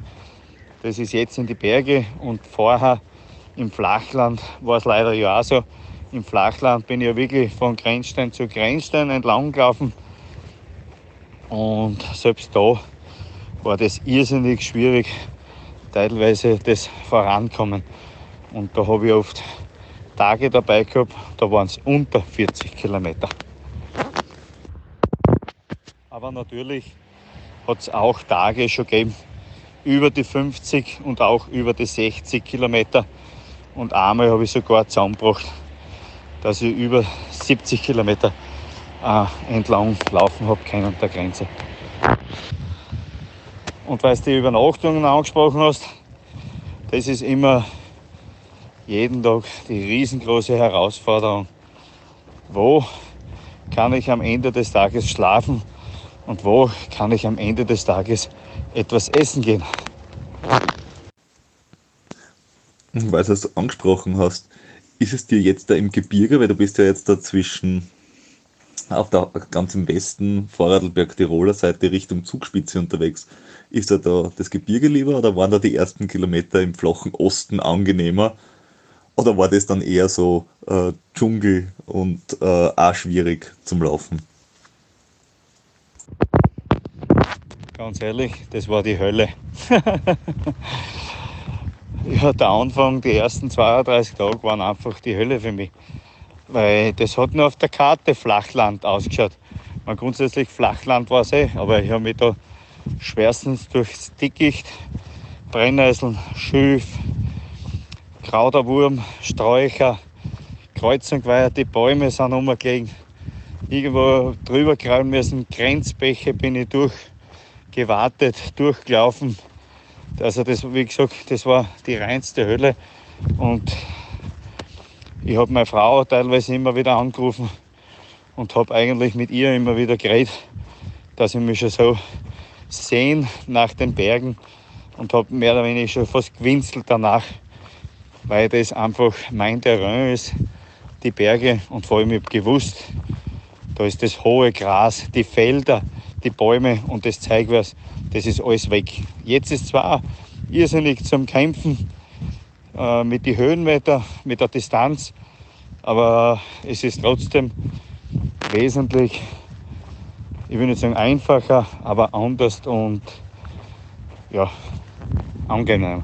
Das ist jetzt in die Berge und vorher im Flachland war es leider ja auch so. Im Flachland bin ich ja wirklich von Grenzstein zu Grenzstein entlang gelaufen. Und selbst da war das irrsinnig schwierig, teilweise das Vorankommen. Und da habe ich oft Tage dabei gehabt, da waren es unter 40 Kilometer. Aber natürlich hat es auch Tage schon gegeben, über die 50 und auch über die 60 Kilometer. Und einmal habe ich sogar zusammengebracht, dass ich über 70 Kilometer äh, entlang laufen habe können der Grenze. Und weil du die Übernachtungen angesprochen hast, das ist immer jeden Tag die riesengroße Herausforderung. Wo kann ich am Ende des Tages schlafen und wo kann ich am Ende des Tages etwas essen gehen. Weil du es angesprochen hast, ist es dir jetzt da im Gebirge, weil du bist ja jetzt da zwischen auf der ganz im Westen Vorarlberg Tiroler Seite Richtung Zugspitze unterwegs. Ist da, da das Gebirge lieber oder waren da die ersten Kilometer im flachen Osten angenehmer? Oder war das dann eher so äh, Dschungel und äh, auch schwierig zum Laufen? Ganz ehrlich, das war die Hölle. [LAUGHS] ja, der Anfang, die ersten 32 Tage waren einfach die Hölle für mich. Weil das hat nur auf der Karte Flachland ausgeschaut. Man grundsätzlich Flachland war es eh, aber ich habe mich da schwerstens durchs Dickicht, Brennnesseln, Schilf, Krauterwurm, Sträucher, kreuz und quer, die Bäume sind umgelegen. Irgendwo drüber kraulen müssen, Grenzbäche bin ich durchgewartet, durchgelaufen. Also das, wie gesagt, das war die reinste Hölle. Und ich habe meine Frau teilweise immer wieder angerufen und habe eigentlich mit ihr immer wieder geredet, dass ich mich schon so sehen nach den Bergen und habe mehr oder weniger schon fast gewinselt danach, weil das einfach mein Terrain ist, die Berge und vor allem ich habe gewusst, da ist das hohe Gras, die Felder, die Bäume und das Zeigwers, das ist alles weg. Jetzt ist zwar irrsinnig zum Kämpfen äh, mit den Höhenmeter, mit der Distanz, aber es ist trotzdem wesentlich, ich will nicht sagen einfacher, aber anders und ja, angenehm.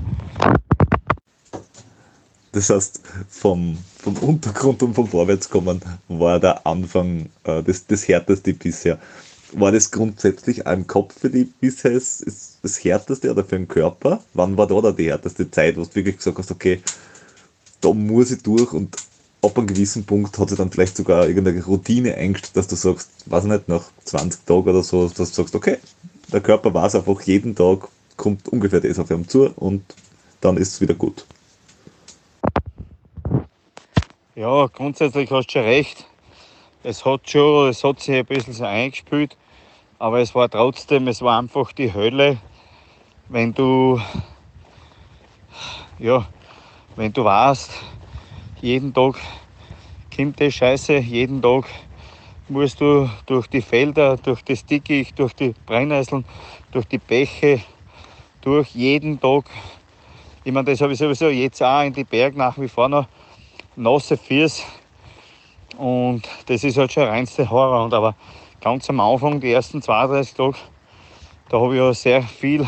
Das heißt, vom, vom Untergrund und vom Vorwärtskommen war der Anfang äh, das, das härteste bisher. War das grundsätzlich ein Kopf für dich bisher ist das härteste oder für den Körper? Wann war da, da die härteste Zeit, wo du wirklich gesagt hast, okay, da muss ich durch und ab einem gewissen Punkt hat sich dann vielleicht sogar irgendeine Routine eingestellt, dass du sagst, weiß nicht, nach 20 Tagen oder so, dass du sagst, okay, der Körper weiß einfach, jeden Tag kommt ungefähr das auf ihm zu und dann ist es wieder gut. Ja, grundsätzlich hast du schon recht. Es hat schon, es hat sich ein bisschen so eingespielt, aber es war trotzdem, es war einfach die Hölle, wenn du, ja, wenn du weißt, jeden Tag kommt die Scheiße, jeden Tag musst du durch die Felder, durch das Dickicht, durch die Brennnesseln, durch die Bäche, durch jeden Tag. Ich meine, das habe ich sowieso jetzt auch in die Berge nach wie vor noch nasse Füße. Und das ist halt schon reinste Horror. Und aber ganz am Anfang, die ersten 32 Tage, da habe ich ja sehr viel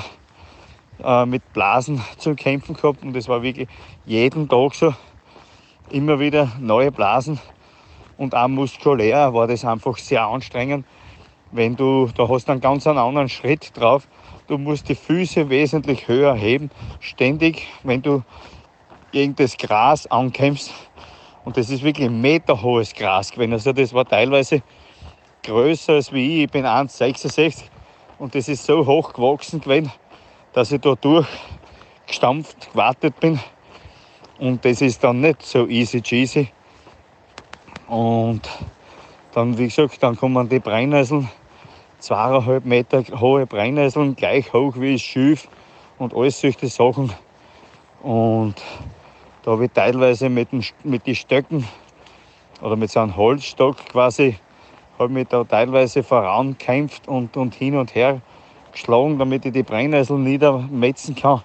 äh, mit Blasen zu kämpfen gehabt. Und das war wirklich jeden Tag so. Immer wieder neue Blasen. Und auch muskulär war das einfach sehr anstrengend. Wenn du, da hast du einen ganz anderen Schritt drauf Du musst die Füße wesentlich höher heben, ständig, wenn du gegen das Gras ankämpfst. Und das ist wirklich ein meterhohes Gras gewesen. Also das war teilweise größer als wie ich. Ich bin 1,66 und das ist so hoch gewachsen gewesen, dass ich da durchgestampft gewartet bin. Und das ist dann nicht so easy cheesy. Und dann, wie gesagt, dann kommen die Brennnesseln zweieinhalb Meter hohe Brennnesseln, gleich hoch wie das Schilf und alles solche Sachen. Und da habe ich teilweise mit, den, mit den Stöcken oder mit so einem Holzstock quasi, habe mich da teilweise vorankämpft und, und hin und her geschlagen, damit ich die Brennnesseln niedermetzen kann.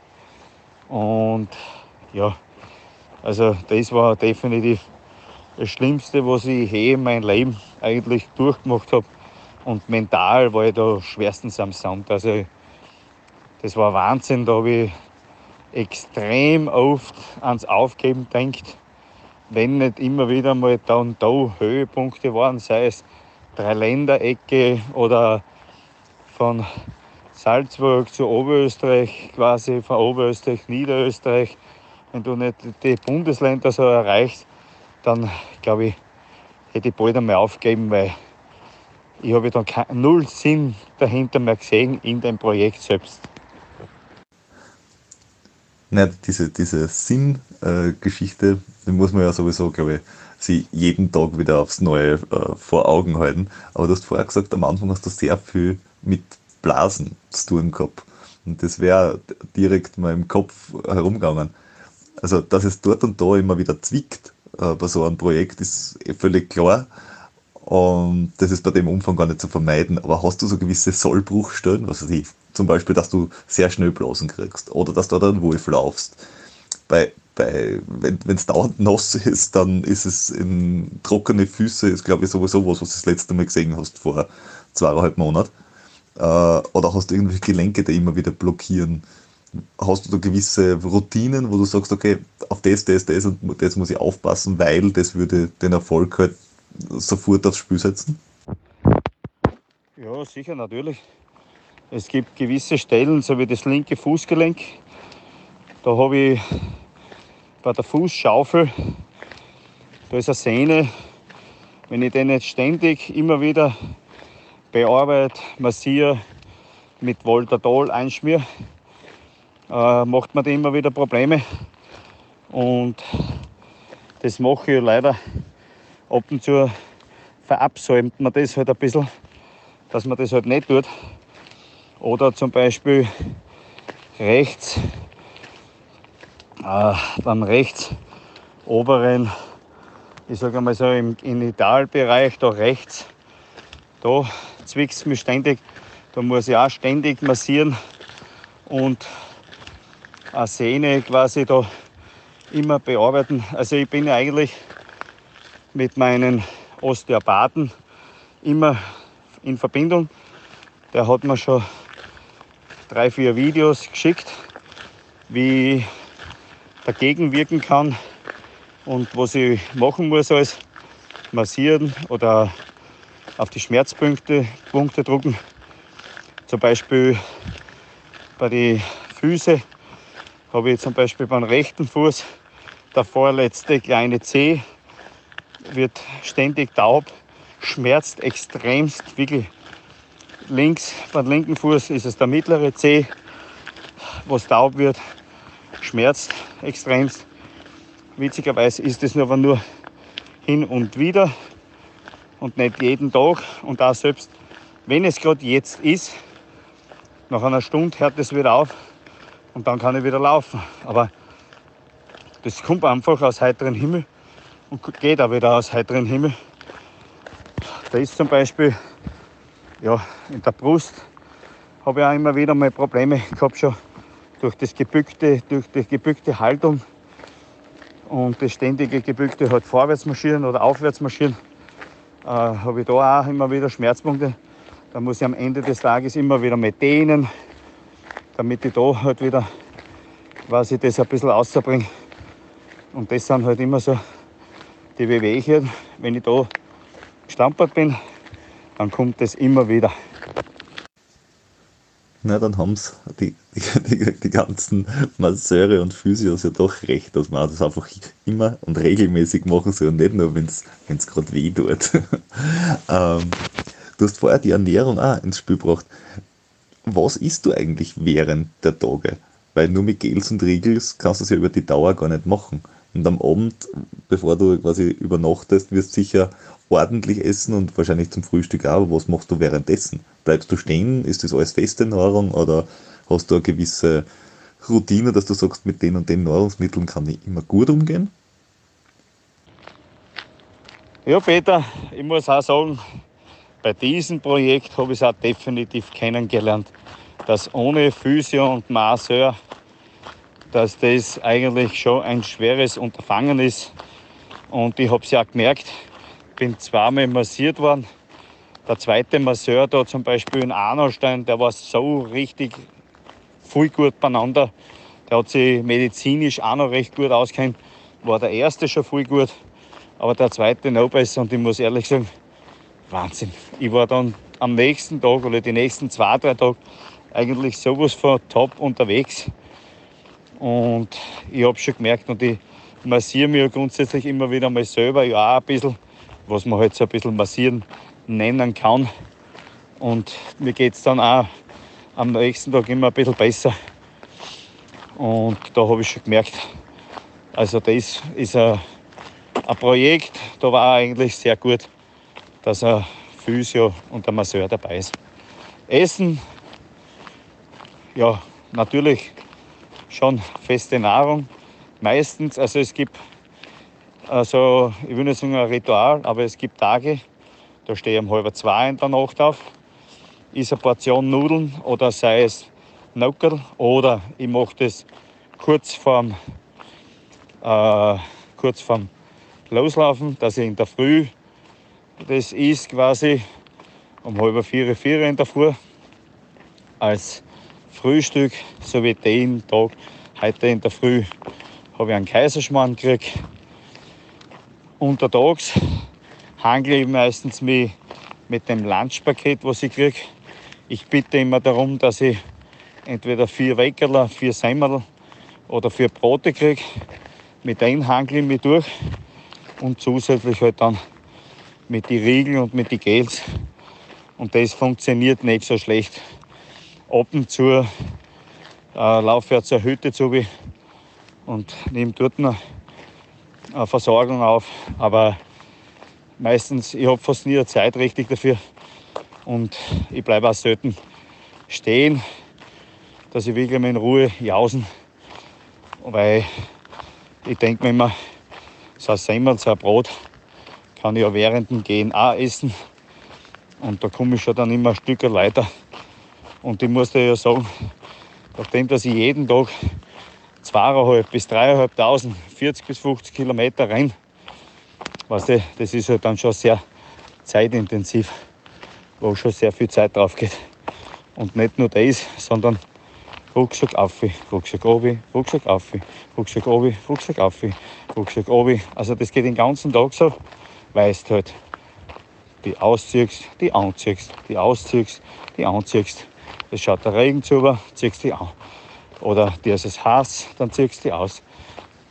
Und ja, also das war definitiv das Schlimmste, was ich je in meinem Leben eigentlich durchgemacht habe. Und mental war ich da schwerstens am Sand. Also das war Wahnsinn, da habe ich extrem oft ans Aufgeben denkt, wenn nicht immer wieder mal da und da Höhepunkte waren, sei es Dreiländerecke oder von Salzburg zu Oberösterreich, quasi von Oberösterreich, Niederösterreich. Wenn du nicht die Bundesländer so erreichst, dann glaube ich, hätte ich bald einmal aufgeben, weil ich habe dann null Sinn dahinter mehr gesehen in dem Projekt selbst. Naja, diese, diese Sinn-Geschichte, äh, die muss man ja sowieso, glaube ich, sie jeden Tag wieder aufs Neue äh, vor Augen halten. Aber du hast vorher gesagt, am Anfang hast du sehr viel mit Blasen zu tun gehabt. Und das wäre direkt mal im Kopf herumgegangen. Also, dass es dort und da immer wieder zwickt äh, bei so einem Projekt, ist eh völlig klar. Und das ist bei dem Umfang gar nicht zu vermeiden. Aber hast du so gewisse Sollbruchstellen, was weiß ich, zum Beispiel, dass du sehr schnell Blasen kriegst oder dass du da einen Wolf laufst. Bei, bei, wenn es dauernd nass ist, dann ist es in trockene Füße, ist glaube ich sowieso was, was du das letzte Mal gesehen hast vor zweieinhalb Monaten. Äh, oder hast du irgendwelche Gelenke, die immer wieder blockieren? Hast du da gewisse Routinen, wo du sagst, okay, auf das, das, das und das muss ich aufpassen, weil das würde den Erfolg halt sofort aufs Spiel setzen? Ja, sicher, natürlich. Es gibt gewisse Stellen, so wie das linke Fußgelenk. Da habe ich bei der Fußschaufel, da ist eine Sehne. Wenn ich den jetzt ständig immer wieder bearbeite, massiere, mit Voltadol einschmiere, äh, macht man da immer wieder Probleme. Und das mache ich leider ab und zu verabsäumt man das halt ein bisschen, dass man das halt nicht tut. Oder zum Beispiel rechts, äh, beim rechts oberen, ich sage mal so im Genitalbereich, da rechts, da zwickt es mich ständig. Da muss ich auch ständig massieren und eine Sehne quasi da immer bearbeiten. Also ich bin ja eigentlich mit meinen Osteopathen immer in Verbindung. Der hat mir schon drei, vier Videos geschickt, wie dagegen wirken kann und was ich machen muss als massieren oder auf die Schmerzpunkte Punkte drucken. Zum Beispiel bei den Füßen habe ich zum Beispiel beim rechten Fuß der vorletzte kleine Zeh wird ständig taub, schmerzt extremst, wirklich links, beim linken Fuß ist es der mittlere Zeh, was taub wird, schmerzt extremst. Witzigerweise ist es aber nur hin und wieder und nicht jeden Tag. Und auch selbst wenn es gerade jetzt ist, nach einer Stunde hört es wieder auf und dann kann ich wieder laufen. Aber das kommt einfach aus heiterem Himmel und geht auch wieder aus heiterem Himmel. Da ist zum Beispiel ja, in der Brust habe ich auch immer wieder mal Probleme gehabt schon durch das gebückte, durch die gebückte Haltung und das ständige gebückte halt vorwärts marschieren oder aufwärts marschieren, äh, habe ich da auch immer wieder Schmerzpunkte. Da muss ich am Ende des Tages immer wieder mal dehnen, damit ich da halt wieder quasi das ein bisschen auszubringe. Und das sind halt immer so die Wehwehchen, wenn ich da gestampert bin, dann kommt es immer wieder. Na, dann haben die, die, die, ganzen Masseure und Physios ja doch recht, dass man das einfach immer und regelmäßig machen soll und nicht nur, wenn es gerade weh tut. [LAUGHS] ähm, du hast vorher die Ernährung auch ins Spiel gebracht. Was isst du eigentlich während der Tage? Weil nur mit Gels und Riegels kannst du es ja über die Dauer gar nicht machen. Und am Abend, bevor du quasi übernachtest, wirst du sicher ordentlich essen und wahrscheinlich zum Frühstück auch, aber was machst du währenddessen? Bleibst du stehen? Ist das alles feste Nahrung oder hast du eine gewisse Routine, dass du sagst, mit den und den Nahrungsmitteln kann ich immer gut umgehen? Ja, Peter, ich muss auch sagen, bei diesem Projekt habe ich es auch definitiv kennengelernt, dass ohne Physio und Masseur, dass das eigentlich schon ein schweres Unterfangen ist. Und ich habe es ja auch gemerkt, bin zweimal massiert worden. Der zweite Masseur da zum Beispiel in Arnostein, der war so richtig viel gut beieinander. Der hat sich medizinisch auch noch recht gut auskennt. War der erste schon viel gut, aber der zweite noch besser. Und ich muss ehrlich sagen, Wahnsinn. Ich war dann am nächsten Tag oder die nächsten zwei, drei Tage eigentlich sowas von top unterwegs. Und ich habe schon gemerkt, und ich massiere mich grundsätzlich immer wieder mal selber, ja auch ein bisschen was man halt so ein bisschen massieren nennen kann. Und mir geht es dann auch am nächsten Tag immer ein bisschen besser. Und da habe ich schon gemerkt, also das ist ein, ein Projekt, da war eigentlich sehr gut, dass ein Physio und ein Masseur dabei ist. Essen, ja, natürlich schon feste Nahrung. Meistens, also es gibt also, ich will nicht sagen ein Ritual, aber es gibt Tage, da stehe ich um halb zwei in der Nacht auf, ist eine Portion Nudeln oder sei es Nockerl oder ich mache das kurz vorm, äh, kurz vorm Loslaufen, dass ich in der Früh das ist quasi. Um halb vier, vier in der Früh. Als Frühstück, so wie den Tag. Heute in der Früh habe ich einen Kaiserschmarrn gekriegt. Untertags handle ich meistens mit, mit dem Lunchpaket, was ich kriege. Ich bitte immer darum, dass ich entweder vier Weckerler, vier Semmel oder vier Brote kriege. Mit denen hangle ich mich durch und zusätzlich halt dann mit den Riegeln und mit den Gels. Und das funktioniert nicht so schlecht. Ab und zu äh, laufe ich zur Hütte zu und nehme dort eine Versorgung auf. Aber meistens, ich habe fast nie Zeit richtig dafür. Und ich bleibe auch selten stehen, dass ich wirklich mal in Ruhe jausen. Weil ich denke mir immer, so ein Semmel, so ein Brot kann ich ja während dem Gehen auch essen. Und da komme ich schon dann immer ein Stück weiter. Und ich muss dir ja sagen, nachdem dass ich jeden Tag zweieinhalb bis dreieinhalbtausend, 40 bis 50 Kilometer rein, weißt du, das ist halt dann schon sehr zeitintensiv, wo schon sehr viel Zeit drauf geht. Und nicht nur das, sondern Rucksack auf, Rucksack obi, Rucksack auf, Rucksack obi, Rucksack auf, Rucksack obi. Also das geht den ganzen Tag so, weißt halt, die ausziehst, die anziehst, die ausziehst, die anziehst. Es schaut der Regen zu, ziehst die an. Oder dir ist es heiß, dann ziehst du die aus.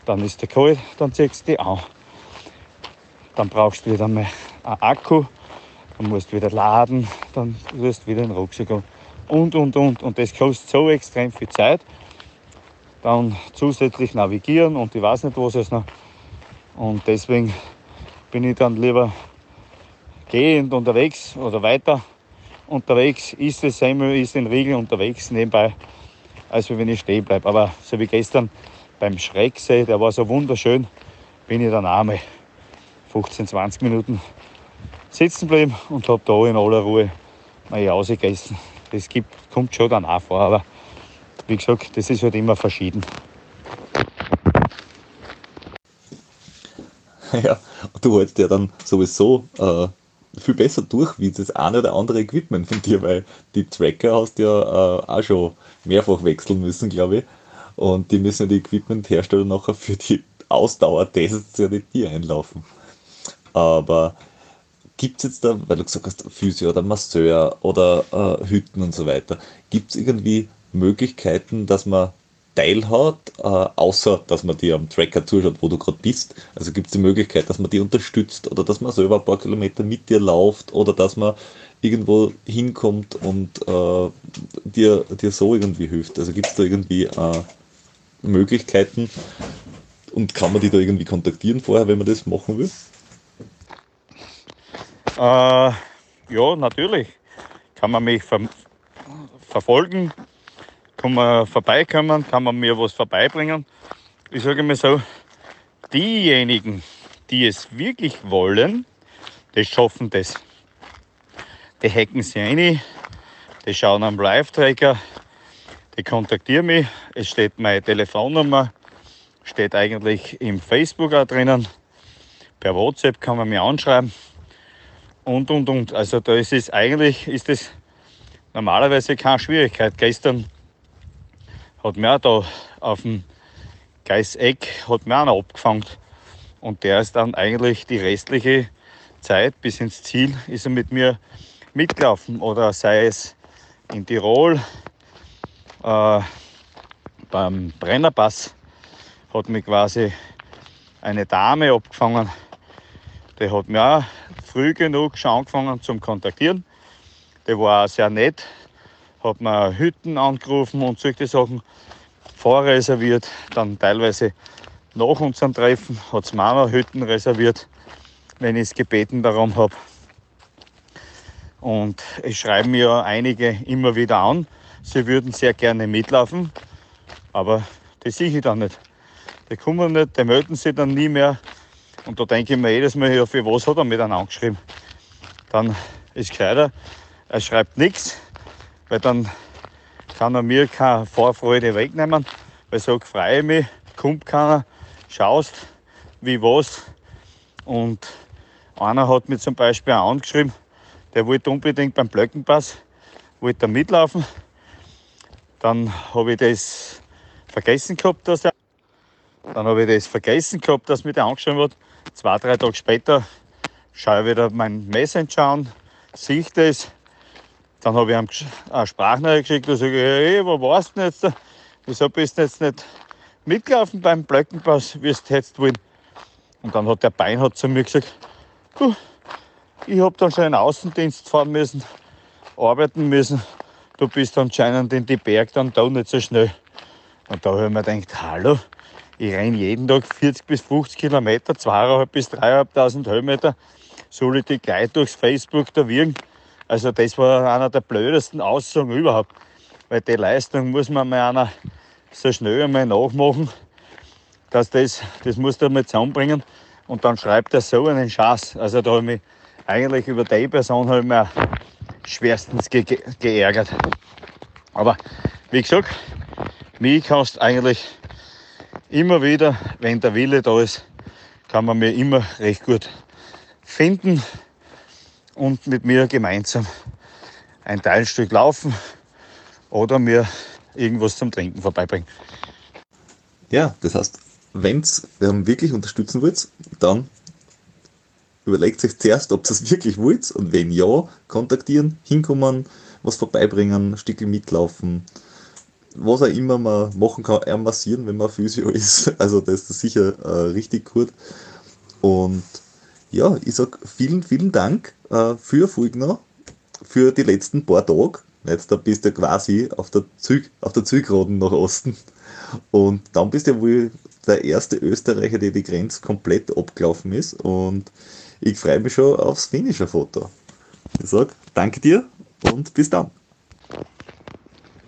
Dann ist der kalt, dann ziehst du die an. Dann brauchst du wieder mal einen Akku, dann musst du wieder laden, dann wirst du wieder den Rucksack an. Und, und, und. Und das kostet so extrem viel Zeit. Dann zusätzlich navigieren und ich weiß nicht, was es noch. Und deswegen bin ich dann lieber gehend unterwegs oder weiter unterwegs, ist es Semmel, ist den Riegel unterwegs nebenbei, als wenn ich stehen bleibe. Aber so wie gestern beim Schrecksee, der war so wunderschön, bin ich dann einmal 15, 20 Minuten sitzen geblieben und habe da in aller Ruhe meine Jause gegessen. Das gibt, kommt schon dann auch vor, aber wie gesagt, das ist halt immer verschieden. [LAUGHS] Ja, du hältst ja dann sowieso äh, viel besser durch wie das eine oder andere Equipment von dir, weil die Tracker hast du ja äh, auch schon mehrfach wechseln müssen, glaube ich. Und die müssen ja die Equipment-Hersteller nachher für die Ausdauertests ja nicht dir einlaufen. Aber gibt es jetzt da, weil du gesagt hast, Physio oder Masseur oder äh, Hütten und so weiter, gibt es irgendwie Möglichkeiten, dass man teilhat, äh, außer dass man dir am Tracker zuschaut, wo du gerade bist. Also gibt es die Möglichkeit, dass man die unterstützt oder dass man selber ein paar Kilometer mit dir läuft oder dass man irgendwo hinkommt und äh, dir, dir so irgendwie hilft. Also gibt es da irgendwie äh, Möglichkeiten und kann man die da irgendwie kontaktieren vorher, wenn man das machen will? Äh, ja, natürlich. Kann man mich ver verfolgen kann man vorbeikommen, kann man mir was vorbeibringen. Ich sage mir so, diejenigen, die es wirklich wollen, die schaffen das. Die hacken sich rein, die schauen am Live-Tracker, die kontaktieren mich. Es steht meine Telefonnummer, steht eigentlich im Facebook auch drinnen. Per WhatsApp kann man mich anschreiben und und und. Also da ist es eigentlich ist es normalerweise keine Schwierigkeit. Gestern hat mir da auf dem Geißeck hat mir einer abgefangen. Und der ist dann eigentlich die restliche Zeit bis ins Ziel ist er mit mir mitgelaufen. Oder sei es in Tirol äh, beim Brennerpass hat mich quasi eine Dame abgefangen. Die hat mir auch früh genug schon angefangen zum Kontaktieren. Die war auch sehr nett hat man Hütten angerufen und solche Sachen vorreserviert. Dann teilweise nach unserem Treffen hat es mir noch Hütten reserviert, wenn ich es gebeten darum habe. Und es schreiben mir einige immer wieder an, sie würden sehr gerne mitlaufen, aber das sehe ich dann nicht. Die kommen nicht, die melden sich dann nie mehr. Und da denke ich mir jedes Mal, ja, für was hat er mir dann angeschrieben? Dann ist gescheiter, er schreibt nichts, weil dann kann er mir keine Vorfreude wegnehmen, weil so freue ich mich, kommt keiner, schaust, wie was. Und einer hat mir zum Beispiel auch angeschrieben, der wollte unbedingt beim Blöckenpass, wollte da mitlaufen. Dann habe ich das vergessen gehabt, dass der dann habe ich das vergessen gehabt, dass mir der angeschrieben hat. Zwei, drei Tage später schaue ich wieder mein Messenger an, sehe ich das Dann habe ich ihm eine Sprachnachricht geschickt und sage, hey, wo warst du denn jetzt? Wieso bist du jetzt nicht mitgelaufen beim Blöckenpass, wie es jetzt wollen? Und dann hat der Bein zu mir gesagt, ich habe dann schon einen Außendienst fahren müssen, arbeiten müssen. Du bist anscheinend in die Berg dann da nicht so schnell. Und da habe ich mir gedacht, hallo, ich renne jeden Tag 40 bis 50 Kilometer, 2.500 bis 3.500 Höhenmeter. Die gleich durchs Facebook da wirken? Also das war einer der blödesten Aussagen überhaupt. Weil die Leistung muss man mal einer so schnell einmal nachmachen, dass das, das musst du einmal zusammenbringen. Und dann schreibt er so einen Schatz. Also da habe ich mich eigentlich über die Person habe ich schwerstens ge geärgert. Aber wie gesagt, mich kannst eigentlich immer wieder, wenn der Wille da ist, kann man mir immer recht gut finden und mit mir gemeinsam ein Teilstück laufen oder mir irgendwas zum Trinken vorbeibringen. Ja, das heißt, wenn ihr wirklich unterstützen wollt, dann überlegt euch zuerst, ob ihr es wirklich wollt und wenn ja, kontaktieren, hinkommen, was vorbeibringen, Stickel mitlaufen, was auch immer man machen kann, eher massieren, wenn man Physio [LAUGHS] ist. Also das ist sicher äh, richtig gut. Und ja, ich sag vielen, vielen Dank äh, für Fulgner, für die letzten paar Tage. Jetzt da bist du quasi auf der, Züg, auf der Zügroden nach Osten. Und dann bist du wohl der erste Österreicher, der die Grenze komplett abgelaufen ist. Und ich freue mich schon aufs Finisher-Foto. Ich sag danke dir und bis dann.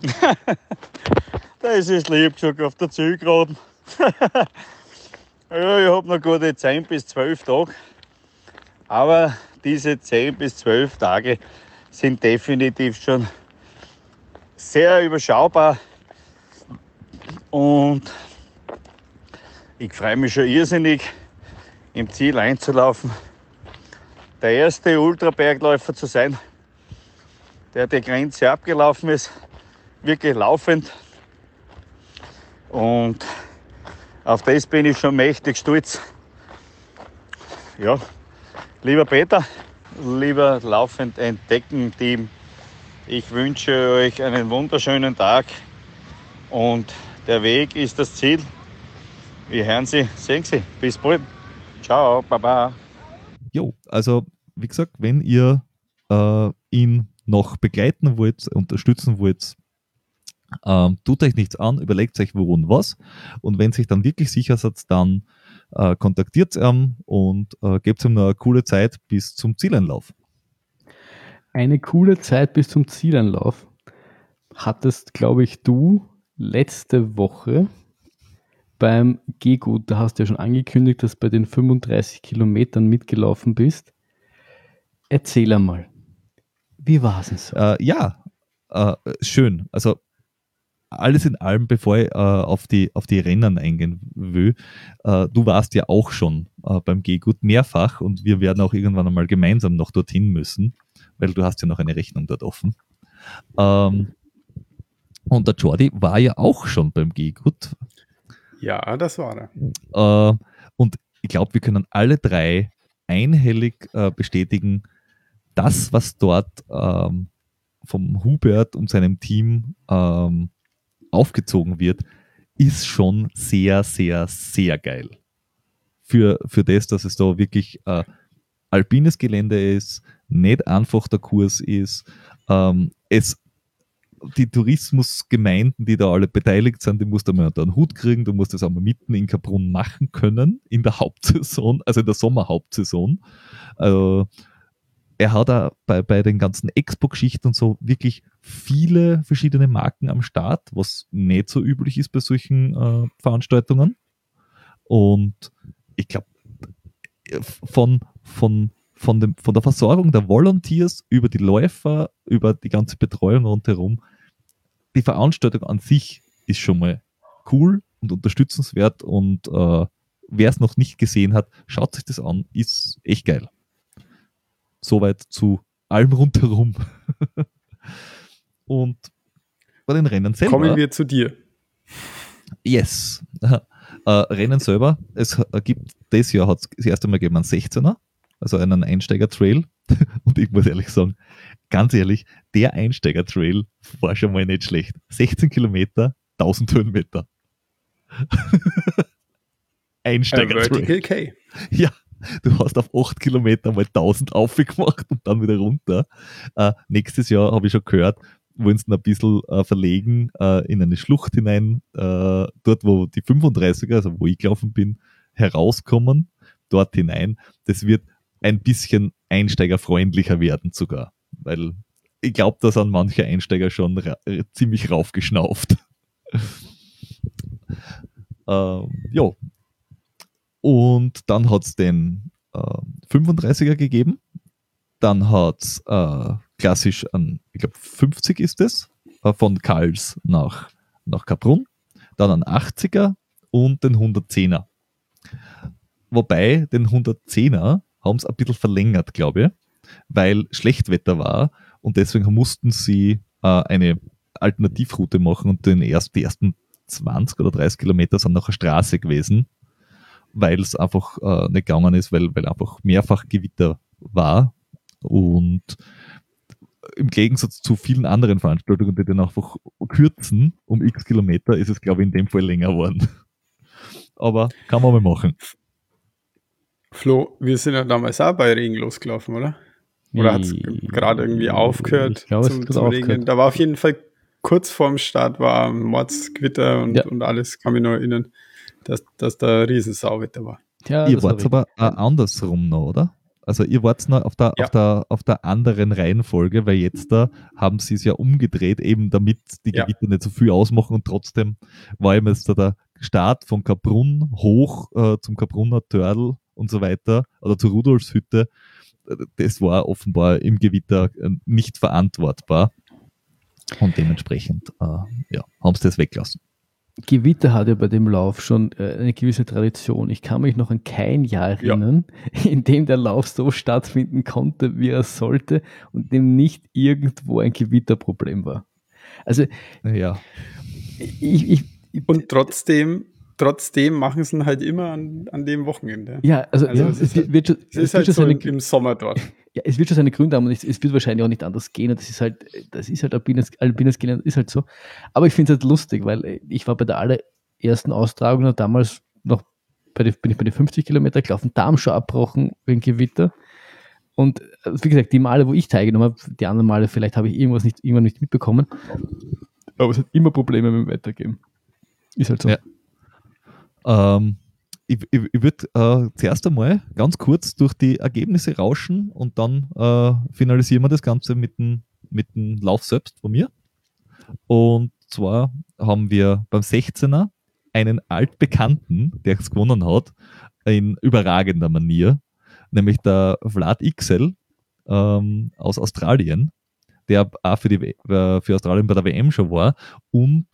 [LAUGHS] das ist lieb gesagt auf der Zielgeraden. [LAUGHS] ja, ich habe noch gute 10 bis 12 Tage. Aber diese 10 bis 12 Tage sind definitiv schon sehr überschaubar. Und ich freue mich schon irrsinnig, im Ziel einzulaufen. Der erste Ultrabergläufer zu sein, der die Grenze abgelaufen ist wirklich laufend. Und auf das bin ich schon mächtig stolz. Ja, lieber Peter, lieber laufend entdecken Team, ich wünsche euch einen wunderschönen Tag und der Weg ist das Ziel. Wir hören Sie, sehen Sie. Bis bald. Ciao, Baba. Jo, also wie gesagt, wenn ihr äh, ihn noch begleiten wollt, unterstützen wollt, ähm, tut euch nichts an, überlegt euch, wo und was. Und wenn sich dann wirklich sicher seid, dann äh, kontaktiert ihn und äh, gebt ihm eine coole Zeit bis zum Zieleinlauf. Eine coole Zeit bis zum Zieleinlauf hattest, glaube ich, du letzte Woche beim Gehgut. Da hast du ja schon angekündigt, dass du bei den 35 Kilometern mitgelaufen bist. Erzähl einmal, wie war es denn so? Äh, ja, äh, schön. Also alles in allem, bevor ich äh, auf, die, auf die Rennen eingehen will, äh, du warst ja auch schon äh, beim Gehgut mehrfach und wir werden auch irgendwann einmal gemeinsam noch dorthin müssen, weil du hast ja noch eine Rechnung dort offen. Ähm, und der Jordi war ja auch schon beim Gehgut. Ja, das war er. Äh, und ich glaube, wir können alle drei einhellig äh, bestätigen, das, was dort ähm, vom Hubert und seinem Team ähm, aufgezogen wird, ist schon sehr, sehr, sehr geil. Für, für das, dass es da wirklich äh, alpines Gelände ist, nicht einfach der Kurs ist, ähm, es die Tourismusgemeinden, die da alle beteiligt sind, die musst du mal unter einen Hut kriegen, du musst das auch mal mitten in Kaprun machen können, in der [LAUGHS] Hauptsaison, also in der Sommerhauptsaison. Also, er hat da bei, bei den ganzen Expo-Geschichten und so wirklich viele verschiedene Marken am Start, was nicht so üblich ist bei solchen äh, Veranstaltungen. Und ich glaube, von, von, von, von der Versorgung der Volunteers über die Läufer, über die ganze Betreuung rundherum, die Veranstaltung an sich ist schon mal cool und unterstützenswert und äh, wer es noch nicht gesehen hat, schaut sich das an, ist echt geil. Soweit zu allem rundherum. [LAUGHS] Und bei den Rennen selber. Kommen wir zu dir. Yes. [LAUGHS] Äh, Rennen selber, es gibt das Jahr hat es das erste Mal gegeben einen 16er, also einen Einsteiger-Trail. [LAUGHS] Und ich muss ehrlich sagen, ganz ehrlich, der Einsteiger-Trail war schon mal nicht schlecht. 16 Kilometer, 1000 Höhenmeter. [LAUGHS] Einsteiger-Trail. K. Ja, du hast auf 8 Kilometer mal 1000 aufgemacht und dann wieder runter. Äh, nächstes Jahr habe ich schon gehört, wollen sie ein bisschen äh, verlegen äh, in eine Schlucht hinein, äh, dort wo die 35er, also wo ich gelaufen bin, herauskommen, dort hinein. Das wird ein bisschen einsteigerfreundlicher werden sogar, weil ich glaube, da sind manche Einsteiger schon ra äh, ziemlich raufgeschnauft. [LAUGHS] ähm, ja. Und dann hat es den äh, 35er gegeben. Dann hat es äh, klassisch an, ich glaube 50 ist es, äh, von Karls nach, nach Kaprun. Dann ein 80er und den 110er. Wobei den 110er haben sie ein bisschen verlängert, glaube ich, weil Schlechtwetter war und deswegen mussten sie äh, eine Alternativroute machen und den erst, die ersten 20 oder 30 Kilometer sind nach der Straße gewesen, weil es einfach äh, nicht gegangen ist, weil, weil einfach mehrfach Gewitter war und im Gegensatz zu vielen anderen Veranstaltungen, die dann einfach kürzen um x Kilometer, ist es, glaube ich, in dem Fall länger geworden. Aber kann man mal machen. Flo, wir sind ja damals auch bei Regen losgelaufen, oder? Oder hat es gerade irgendwie aufgehört Ich glaube, zum, hat zum Regnen? Da war auf jeden Fall kurz vorm Start war Mordsgewitter und, Ja. und alles, kann mich nur erinnern, dass, dass da Riesensauwetter war. Ja, ihr das war wart aber äh, andersrum noch, oder? Also ihr wart noch auf der, Ja. auf, der, auf der anderen Reihenfolge, weil jetzt da haben sie es ja umgedreht, eben damit die Ja. Gewitter nicht so viel ausmachen und trotzdem war eben jetzt da der Start von Kaprun hoch äh, zum Kaprunner Törl und so weiter oder zur Rudolfshütte. Äh, Das war offenbar im Gewitter äh, nicht verantwortbar. Und dementsprechend äh, ja, haben sie das weggelassen. Gewitter hat ja bei dem Lauf schon äh, eine gewisse Tradition. Ich kann mich noch an kein Jahr Ja. erinnern, [LAUGHS] in dem der Lauf so stattfinden konnte, wie er sollte und dem nicht irgendwo ein Gewitterproblem war. Also Ja, ich, ich, ich Und trotzdem, trotzdem machen sie ihn halt immer an, an dem Wochenende. ja, also, Also ja, es ist wird schon, Es es ist halt schon so im, im Sommer dort. Ja, es wird schon seine Gründe haben und es, es wird wahrscheinlich auch nicht anders gehen und das ist halt, das ist halt alpines, alpines Gelände, ist halt so. Aber ich finde es halt lustig, weil äh, ich war bei der allerersten Austragung noch damals noch bei den, bin ich bei den 50 Kilometer gelaufen, da haben schon abbrochen wegen Gewitter. Und äh, wie gesagt, die Male, wo ich teilgenommen habe, die anderen Male, vielleicht habe ich irgendwas nicht, irgendwann nicht mitbekommen. Aber es hat immer Probleme mit dem Wetter gegeben. Ist halt so. Ja. Ähm, ich ich, ich würde äh, zuerst einmal ganz kurz durch die Ergebnisse rauschen und dann äh, finalisieren wir das Ganze mit dem, mit dem Lauf selbst von mir. Und zwar haben wir beim 16er einen altbekannten, der es gewonnen hat, in überragender Manier, nämlich der Vlad XL ähm, aus Australien, der auch für, die, äh, für Australien bei der WM schon war und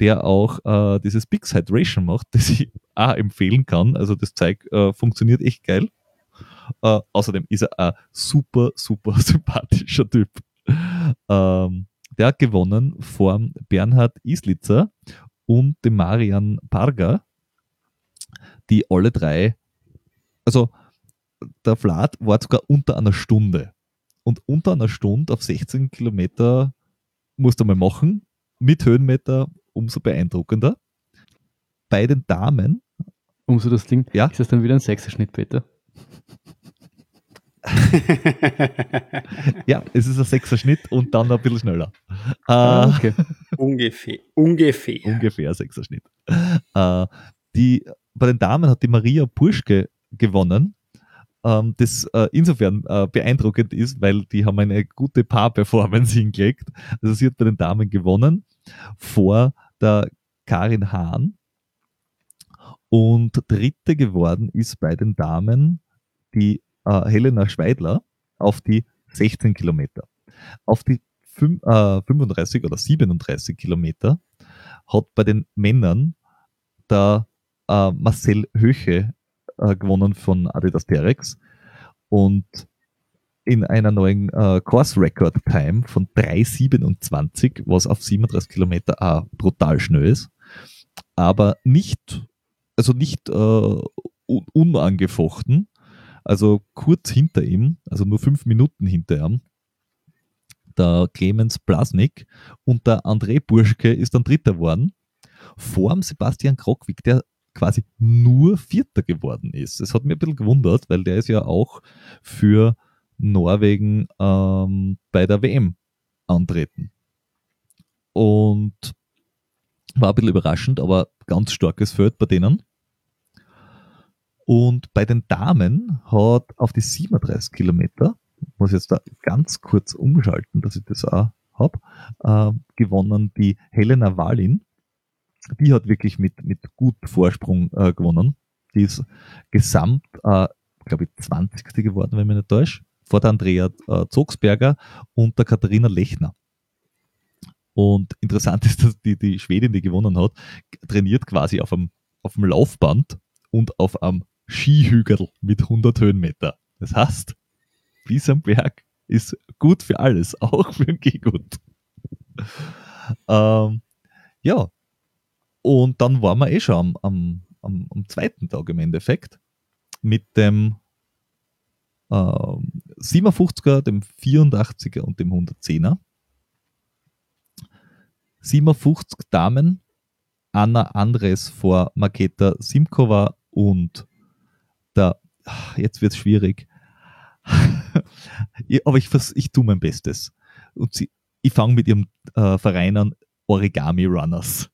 der auch äh, dieses Big Hydration macht, [LAUGHS] das ich auch empfehlen kann. Also das Zeug äh, funktioniert echt geil. Äh, außerdem ist er ein super, super [LAUGHS] sympathischer Typ. Ähm, der hat gewonnen vor Bernhard Islitzer und dem Marian Parga, die alle drei, also der Vlad war sogar unter einer Stunde. Und unter einer Stunde auf 16 Kilometer musst du mal machen. Mit Höhenmeter umso beeindruckender. Bei den Damen, Umso das Ding, Ja. ist das dann wieder ein Sechserschnitt, Peter? [LAUGHS] ja, es ist ein sechser Schnitt und dann ein bisschen schneller. Äh, Ah, okay. ungefähr. Ungefähr. ungefähr sechser Schnitt. Äh, die, bei den Damen hat die Maria Purschke gewonnen, ähm, das äh, insofern äh, beeindruckend ist, weil die haben eine gute Paar-Performance [LAUGHS] hingelegt. Also sie hat bei den Damen gewonnen vor der Karin Hahn und dritte geworden ist bei den Damen die äh, Helena Schweidler auf die 16 Kilometer. Auf die fün- äh, 35 oder 37 Kilometer hat bei den Männern der äh, Marcel Höche äh, gewonnen von Adidas Terex und in einer neuen äh, Course Record Time von 3,27, was auf 37 Kilometer auch brutal schnell ist, aber nicht, also nicht äh, un unangefochten. Also kurz hinter ihm, also nur fünf Minuten hinter ihm, der Clemens Blasnik und der André Burschke ist dann Dritter geworden. Vor Sebastian Krockwick, der quasi nur Vierter geworden ist. Das hat mir ein bisschen gewundert, weil der ist ja auch für Norwegen ähm, bei der WM antreten. Und war ein bisschen überraschend, aber ganz starkes Feld bei denen. Und bei den Damen hat auf die 37 Kilometer, muss ich jetzt da ganz kurz umschalten, dass ich das auch habe, äh, gewonnen die Helena Walin. Die hat wirklich mit, mit gutem Vorsprung äh, gewonnen. Die ist gesamt, äh, glaube ich, 20. geworden, wenn ich mich nicht täusche, vor der Andrea äh, Zogsberger und der Katharina Lechner. Und interessant [LAUGHS] ist, dass die, die Schwedin, die gewonnen hat, trainiert quasi auf einem, auf dem Laufband und auf einem Skihügel mit 100 Höhenmeter. Das heißt, Wiesenberg ist gut für alles, [LAUGHS] auch für den Gehgut. Ähm, ja, und dann waren wir eh schon am, am, am, am zweiten Tag im Endeffekt mit dem ähm, 57er, dem 84er und dem 110er. 57 Damen, Anna Andres vor Maketa Simkova und der, jetzt wird es schwierig, [LAUGHS] aber ich, ich tue mein Bestes. Und sie, ich fange mit ihrem äh, Verein an, Origami Runners.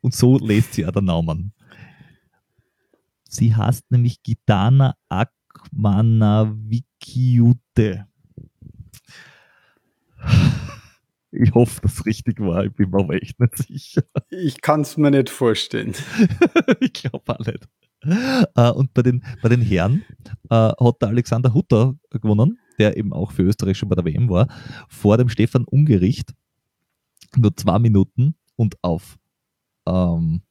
Und so lässt sie auch der Namen. Sie heißt nämlich Gitana Akmanavikiute. Ich hoffe, dass es richtig war. Ich bin mir aber echt nicht sicher. Ich kann es mir nicht vorstellen. [LAUGHS] ich glaube auch nicht. Äh, und bei den, bei den Herren äh, hat der Alexander Hutter gewonnen, der eben auch für Österreich schon bei der WM war, vor dem Stefan Ungericht. Nur zwei Minuten und auf, ähm,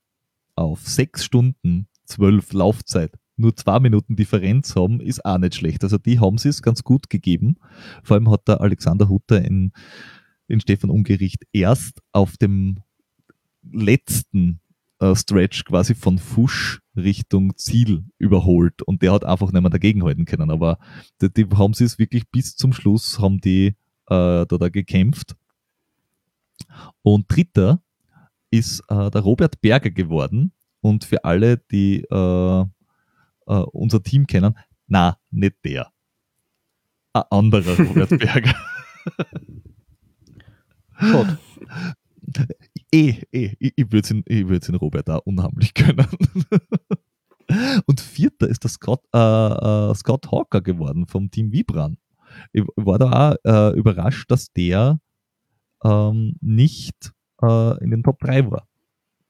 auf sechs Stunden zwölf Laufzeit nur zwei Minuten Differenz haben, ist auch nicht schlecht. Also die haben sie es ganz gut gegeben. Vor allem hat der Alexander Hutter in, in Stefan Ungericht erst auf dem letzten äh, Stretch quasi von Fusch Richtung Ziel überholt und der hat einfach nicht mehr dagegenhalten können. Aber die, die haben sie es wirklich bis zum Schluss haben die äh, da, da gekämpft. Und dritter ist äh, der Robert Berger geworden. Und für alle, die äh, äh, unser Team kennen, na, nicht der. Ein anderer Robert [LAUGHS] Berger. Gott. Eh, eh, ich, ich würde den, den Robert auch unheimlich können. [LAUGHS] Und vierter ist der Scott, äh, äh, Scott Hawker geworden vom Team Vibran. Ich war da auch äh, überrascht, dass der ähm, nicht äh, in den Top 3 war.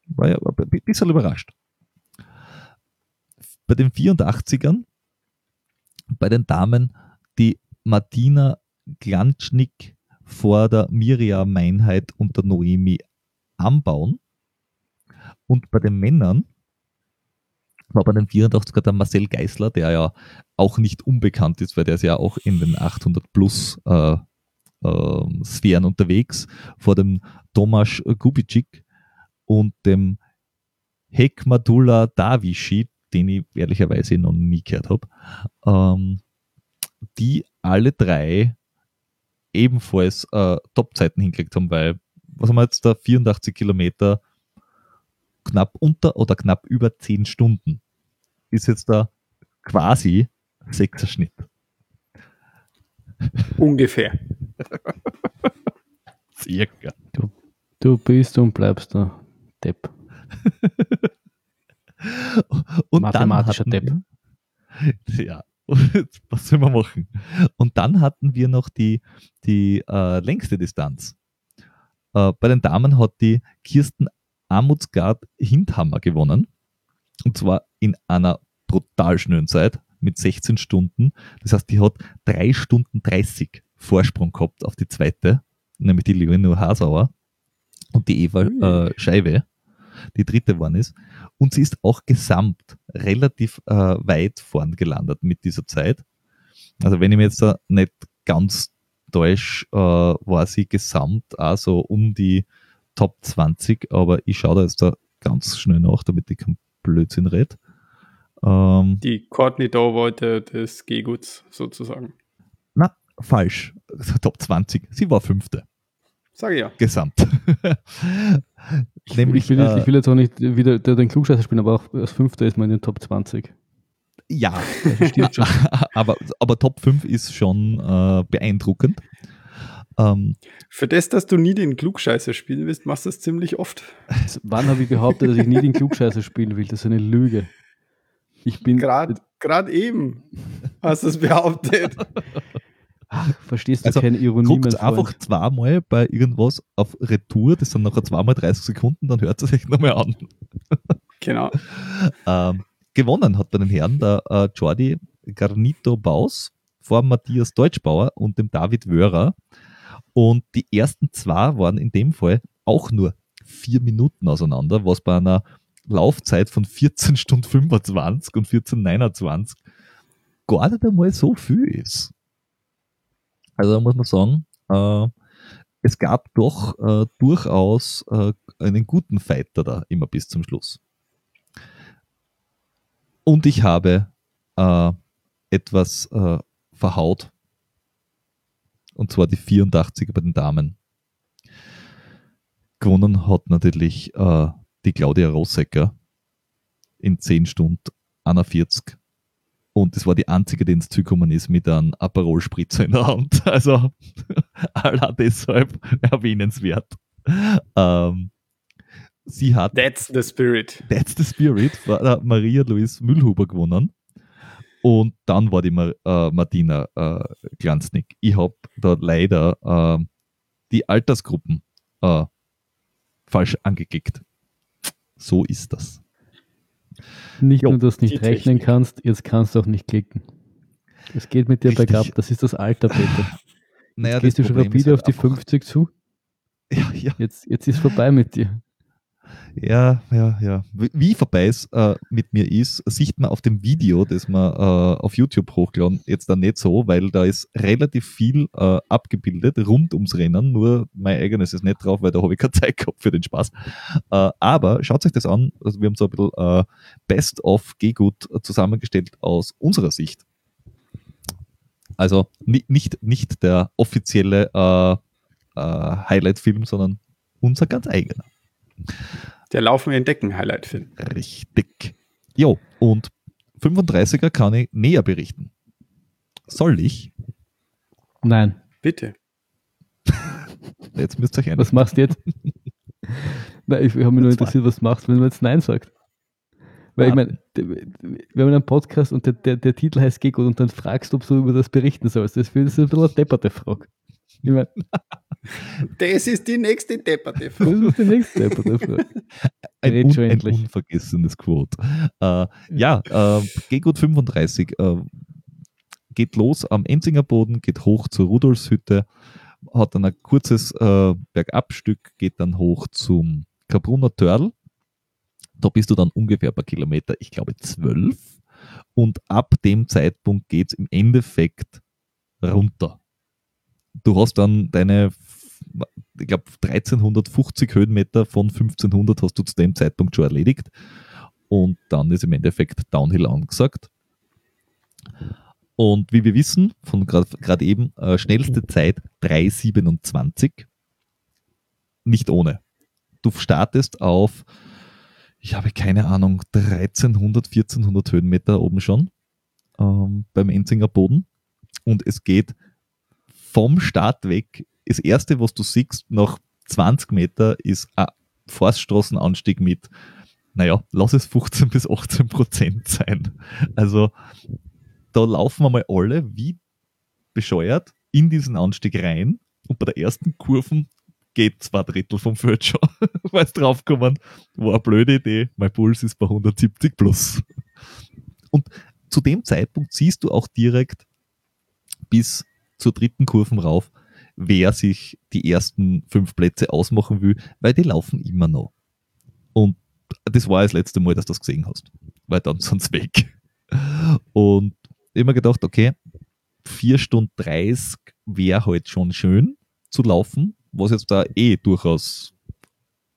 War ja ein bisschen überrascht. Bei den 84ern, bei den Damen, die Martina Glanschnick vor der Miriam Meinheit und der Noemi anbauen. Und bei den Männern war bei den 84er der Marcel Geisler, der ja auch nicht unbekannt ist, weil der ist ja auch in den 800 plus äh, Sphären unterwegs, vor dem Tomasz Gubicic und dem Hekmadullah Davishi, den ich ehrlicherweise noch nie gehört habe, ähm, die alle drei ebenfalls äh, Topzeiten hingelegt haben, weil was haben wir jetzt da, 84 Kilometer, knapp unter oder knapp über 10 Stunden. Ist jetzt da quasi sechser Schnitt. Ungefähr. [LAUGHS] Circa. Du, du bist und bleibst da Depp. [LAUGHS] und Mathematischer Depp. ja, [LAUGHS] was soll man machen? Und dann hatten wir noch die, die äh, längste Distanz. Äh, bei den Damen hat die Kirsten Amutsgard Hindhammer gewonnen. Und zwar in einer brutal schnellen Zeit mit 16 Stunden. Das heißt, die hat 3 Stunden 30 Vorsprung gehabt auf die zweite, nämlich die Leonor Hasauer und die Eva äh, Scheibe, die dritte geworden ist. Und sie ist auch gesamt relativ äh, weit vorn gelandet mit dieser Zeit. Also wenn ich mir jetzt da nicht ganz täusche, äh, war sie gesamt also um die Top 20, aber ich schaue da jetzt da ganz schnell nach, damit ich keinen Blödsinn rede. Ähm, Die Courtney Dauwalter des Gehguts sozusagen. Falsch. [LAUGHS] Top 20. Sie war fünfte. Sag ich ja. Gesamt. Ich, Nämlich, ich, will, jetzt- äh, ich will jetzt auch nicht wieder der, den Klugscheißer spielen, aber auch als Fünfter ist man in den Top 20. ja, Stimmt schon. [LAUGHS] aber, aber Top 5 ist schon äh, beeindruckend. Ähm, Für das, dass du nie den Klugscheißer spielen willst, machst du das ziemlich oft. Also, Wann habe ich behauptet, dass ich nie den Klugscheißer spielen will? Das ist eine Lüge. Ich bin. Gerade gerade eben hast du es behauptet. [LAUGHS] Verstehst du Also, keine Ironie, guckt einfach zweimal bei irgendwas auf Retour, das sind nachher zweimal 30 Sekunden, dann hört es sich nochmal an. genau. [LAUGHS] Ähm, gewonnen hat bei den Herren der äh, Jordi Garnito Baus vor Matthias Deutschbauer und dem David Wörer. Und die ersten zwei waren in dem Fall auch nur vier Minuten auseinander, was bei einer Laufzeit von 14 Stunden 25 und 14, 29 gar nicht einmal so viel ist. Also muss man sagen, äh, es gab doch äh, durchaus äh, einen guten Fighter da immer bis zum Schluss. Und ich habe äh, etwas äh, verhaut. Und zwar die 84er bei den Damen. Gewonnen hat natürlich äh, die Claudia Rossecker in 10 Stunden 41. Und das war die einzige, die ins Ziel gekommen ist mit einem Aperol-Spritzer in der Hand. [LAUGHS] Also allein deshalb erwähnenswert. Ähm, sie hat That's the spirit. That's the Spirit, war der Maria Louise Müllhuber gewonnen. Und dann war die Mar äh, Martina äh, Glanznick. Ich habe da leider äh, die Altersgruppen äh, falsch angeklickt. So ist das. Nicht Jo, nur, dass du nicht rechnen Technik. kannst, jetzt kannst du auch nicht klicken. Es geht mit dir Richtig. bergab, das ist das Alter, Peter. Naja, Jetzt gehst du schon rapide halt auf die einfach- 50 zu. Ja, ja, Jetzt, jetzt ist vorbei mit dir. Ja, ja, ja. Wie- vorbei es äh, mit mir ist, sieht man auf dem Video, das wir äh, auf YouTube hochladen, jetzt dann nicht so, weil da ist relativ viel äh, abgebildet rund ums Rennen. Nur mein eigenes ist nicht drauf, weil da habe ich keine [LAUGHS] Zeit gehabt für den Spaß. Äh, aber schaut euch das an. Also wir haben so ein bisschen äh, Best of Gehgut zusammengestellt aus unserer Sicht. Also ni nicht, nicht der offizielle äh, Highlight-Film, sondern unser ganz eigener. Der Laufen entdecken Highlight-Film. Richtig. Jo, und 35er kann ich näher berichten. Soll ich? Nein. Bitte. [LAUGHS] Jetzt müsst ihr euch ein. Was machst du jetzt? [LAUGHS] Nein, ich habe mich nur interessiert, was machst du, wenn man jetzt Nein sagt. Weil ich meine, wir haben einen Podcast und der, der, der Titel heißt Gegot und dann fragst du, ob du über das berichten sollst. Das ist ein bisschen eine depperte Frage. Ich meine, Das ist die nächste Depperte. das ist die nächste depperte Frage. [LAUGHS] ein, un, ein unvergessenes Quote. Äh, ja, äh, Gehgut 35 äh, geht los am Enzinger Boden, geht hoch zur Rudolfshütte, hat dann ein kurzes äh, Bergabstück, geht dann hoch zum Kabrunner Törl. Da bist du dann ungefähr bei Kilometer, ich glaube, 12. Und ab dem Zeitpunkt geht es im Endeffekt runter. Du hast dann deine, ich glaube, 1350 Höhenmeter von 1500 hast du zu dem Zeitpunkt schon erledigt. Und dann ist im Endeffekt Downhill angesagt. Und wie wir wissen, von gerade eben, äh, schnellste Zeit 3,27. Nicht ohne. Du startest auf, ich habe keine Ahnung, 1300, 1400 Höhenmeter oben schon ähm, beim Enzinger Boden. Und es geht vom Start weg. Das erste, was du siehst, nach 20 Meter, ist ein Forststraßenanstieg mit, naja, lass es 15 [LAUGHS] bis 18 Prozent sein. Also da laufen wir mal alle wie bescheuert in diesen Anstieg rein und bei der ersten Kurven geht zwei Drittel vom Feld schon, [LAUGHS] weil es draufkommen, war eine blöde Idee, mein Puls ist bei 170 plus. Und zu dem Zeitpunkt siehst du auch direkt bis zur dritten Kurven rauf, wer sich die ersten fünf Plätze ausmachen will, weil die laufen immer noch. Und das war das letzte Mal, dass du das gesehen hast, weil dann [LAUGHS] sind sie weg. Und mir gedacht, okay, 4 Stunden 30 wäre halt schon schön zu laufen, was jetzt da eh durchaus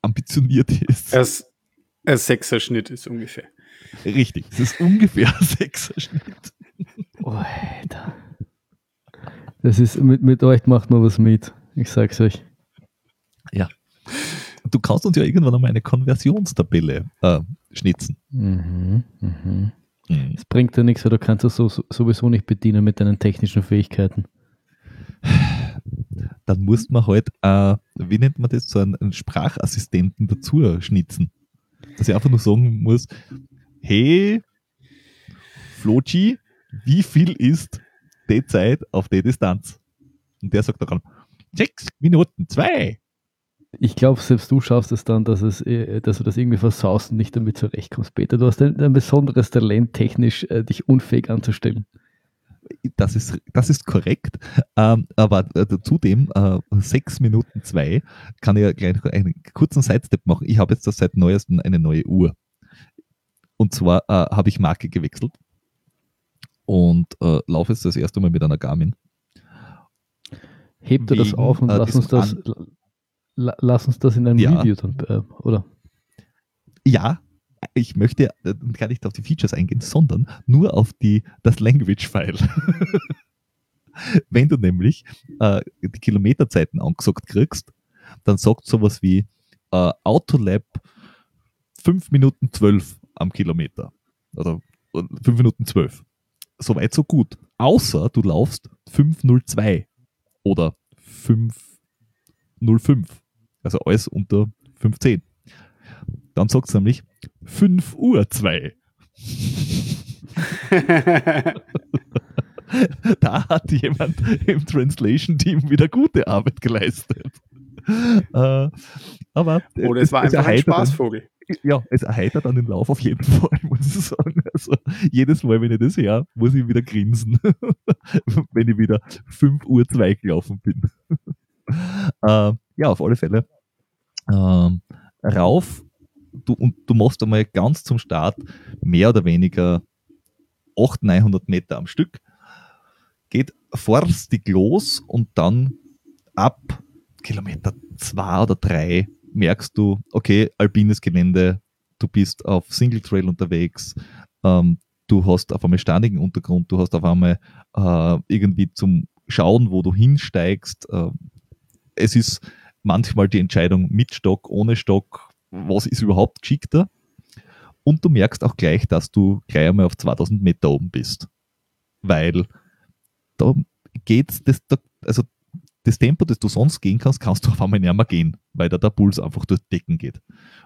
ambitioniert ist. Es, ein Sechser-Schnitt ist ungefähr. Richtig, es ist ungefähr [LAUGHS] ein Sechser-Schnitt. Oh, Alter. Das ist, mit, mit euch macht man was mit. Ich sag's euch. Du kannst uns ja irgendwann einmal eine Konversionstabelle äh, schnitzen. Mhm, mhm. Mhm. Das bringt ja nichts, weil du kannst das so, sowieso nicht bedienen mit deinen technischen Fähigkeiten. Dann muss man halt, äh, wie nennt man das, so einen, einen Sprachassistenten dazu schnitzen. Dass ich einfach nur sagen muss, hey, Flochi, wie viel ist die Zeit auf die Distanz? Und der sagt dann, sechs Minuten, zwei. Ich glaube, selbst du schaffst es dann, dass, es, äh, dass du das irgendwie versaust und nicht damit zurechtkommst, Peter. Du hast ein, ein besonderes Talent, technisch äh, dich unfähig anzustellen. Das ist, das ist korrekt. Ähm, aber äh, zudem, äh, sechs Minuten zwei, kann ich ja gleich noch einen kurzen Sidestep machen. Ich habe jetzt seit neuestem eine neue Uhr. Und zwar äh, habe ich Marke gewechselt und äh, laufe jetzt das erste Mal mit einer Garmin. Heb dir das auf und äh, lass uns das, la, lass uns das in einem Ja. Review dann, äh, oder? Ja, ich möchte äh, gar nicht auf die Features eingehen, sondern nur auf die, das Language-File. [LAUGHS] Wenn du nämlich äh, die Kilometerzeiten angesagt kriegst, dann sagt sowas wie äh, Autolab 5 Minuten 12 am Kilometer. Oder 5 Minuten 12. Soweit so gut. Außer du laufst 502 oder 505. Also alles unter 510. Dann sagt es nämlich 5 Uhr 2. [LAUGHS] da hat jemand im Translation-Team wieder gute Arbeit geleistet. Äh, aber Oder es war einfach ein Spaßvogel. Ja, es erheitert dann den Lauf auf jeden [LAUGHS] Fall, muss ich sagen. Also jedes Mal, wenn ich das höre, muss ich wieder grinsen, [LAUGHS] wenn ich wieder 5 Uhr 2 gelaufen bin. [LAUGHS] äh, ja, auf alle Fälle. Ähm, rauf du, und du machst einmal ganz zum Start mehr oder weniger 800, 900 Meter am Stück, geht forstig los und dann ab Kilometer zwei oder drei merkst du, okay, alpines Gelände, du bist auf Single Trail unterwegs, ähm, du hast auf einmal steinigen Untergrund, du hast auf einmal äh, irgendwie zum Schauen, wo du hinsteigst. Äh, es ist manchmal die Entscheidung mit Stock, ohne Stock, was ist überhaupt geschickter. Und du merkst auch gleich, dass du gleich einmal auf 2000 Meter oben bist. Weil da geht's, das, da, also das Tempo, das du sonst gehen kannst, kannst du auf einmal nicht mehr gehen, weil da der Puls einfach durch Decken geht.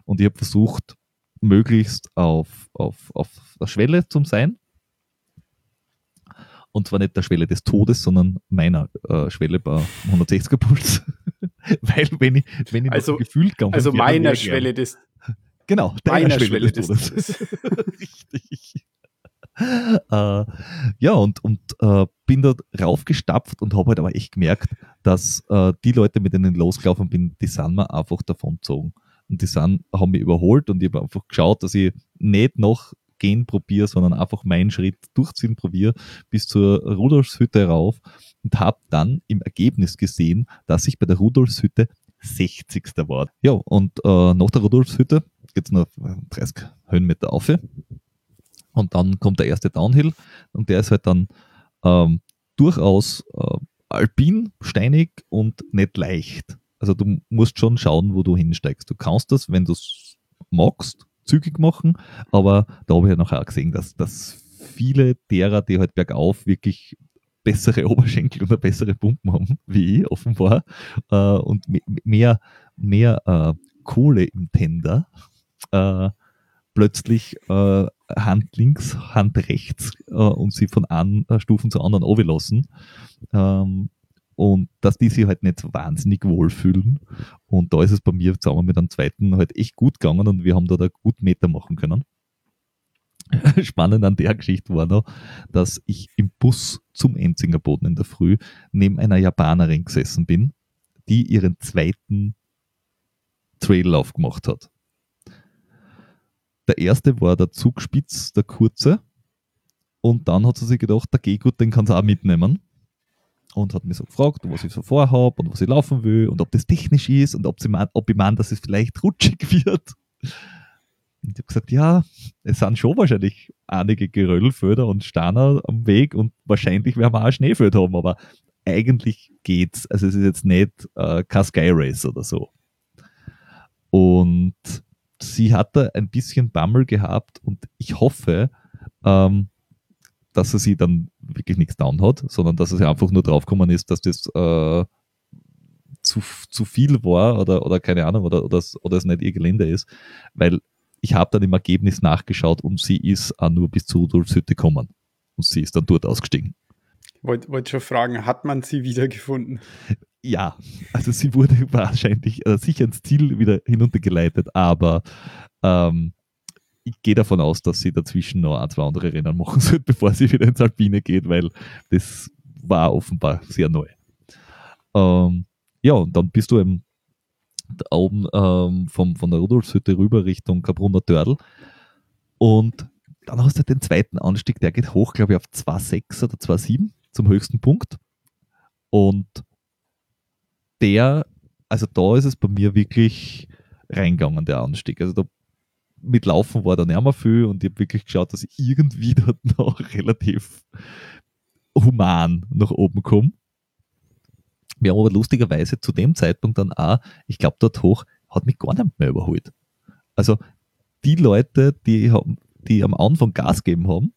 Und ich habe versucht, möglichst auf, auf, auf der Schwelle zu sein. Und zwar nicht der Schwelle des Todes, sondern meiner äh, Schwelle bei 160er Puls. [LAUGHS] weil wenn ich, wenn ich Also- gefühlt gegangen Also meiner Schwelle des Genau, deiner meiner Schwelle, Schwelle des des Todes. Todes. [LAUGHS] [LAUGHS] Richtig. [LAUGHS] Äh, ja, und, und äh, bin da raufgestapft und habe halt aber echt gemerkt, dass äh, die Leute, mit denen ich losgelaufen bin, die sind mir einfach davongezogen. Und die sind, haben mich überholt und ich habe einfach geschaut, dass ich nicht noch gehen probiere, sondern einfach meinen Schritt durchziehen probiere bis zur Rudolfshütte rauf und habe dann im Ergebnis gesehen, dass ich bei der Rudolfshütte 60. war. Ja, und äh, nach der Rudolfshütte geht es noch 30 Höhenmeter auf. Und dann kommt der erste Downhill und der ist halt dann ähm, durchaus äh, alpin, steinig und nicht leicht. Also du musst schon schauen, wo du hinsteigst. Du kannst das, wenn du es magst, zügig machen, aber da habe ich ja nachher auch gesehen, dass, dass viele derer, die halt bergauf wirklich bessere [LAUGHS] Oberschenkel eine bessere Pumpen haben, wie ich offenbar, äh, und me- mehr, mehr äh, Kohle im Tender, äh, plötzlich äh, Hand links, Hand rechts äh, und sie von einem äh, Stufen zur anderen lassen. Ähm, und dass die sich halt nicht wahnsinnig wohlfühlen. Und da ist es bei mir zusammen mit einem zweiten halt echt gut gegangen und wir haben da, da gut Meter machen können. [LAUGHS] Spannend an der Geschichte war noch, dass ich im Bus zum Enzinger Boden in der Früh neben einer Japanerin gesessen bin, die ihren zweiten Traillauf gemacht hat. Der erste war der Zugspitz, der kurze. Und dann hat sie sich gedacht, der Gehgut, den kann sie auch mitnehmen. Und hat mich so gefragt, was ich so vorhabe und was ich laufen will und ob das technisch ist und ob, sie mein, ob ich meine, dass es vielleicht rutschig [LAUGHS] wird. Und ich habe gesagt, ja, es sind schon wahrscheinlich einige Geröllfelder und Steiner am Weg und wahrscheinlich werden wir auch Schneefeld haben, aber eigentlich geht's. Also es ist jetzt nicht äh, kein Sky Race oder so. Und sie hatte ein bisschen Bammel gehabt und ich hoffe, ähm, dass er sie dann wirklich nichts down hat, sondern dass sie einfach nur draufgekommen ist, dass das äh, zu, zu viel war oder, oder keine Ahnung, oder, oder, oder es nicht ihr Gelände ist, weil ich habe dann im Ergebnis nachgeschaut und sie ist auch nur bis zu Rudolfshütte gekommen. Und sie ist dann dort ausgestiegen. Wollte wollt schon fragen, hat man sie wiedergefunden? Ja, also sie wurde [LAUGHS] wahrscheinlich äh, sicher ins Ziel wieder hinuntergeleitet, aber ähm, ich gehe davon aus, dass sie dazwischen noch ein, zwei andere Rennen machen [LAUGHS] sollte, bevor sie wieder ins Alpine geht, weil das war offenbar sehr neu. Ähm, ja, und dann bist du eben oben ähm, vom, von der Rudolfshütte rüber Richtung Kabrunner Dördel und dann hast du den zweiten Anstieg, der geht hoch, glaube ich, auf 2,6 oder 2,7 zum höchsten Punkt. Und der, also da ist es bei mir wirklich reingegangen, der Anstieg. Also da mit Laufen war da nicht mehr viel und ich habe wirklich geschaut, dass ich irgendwie [LAUGHS] dort noch relativ human nach oben komme. Wir haben aber lustigerweise zu dem Zeitpunkt dann auch, ich glaube, dort hoch hat mich gar nicht mehr überholt. Also die Leute, die, haben, die am Anfang Gas gegeben haben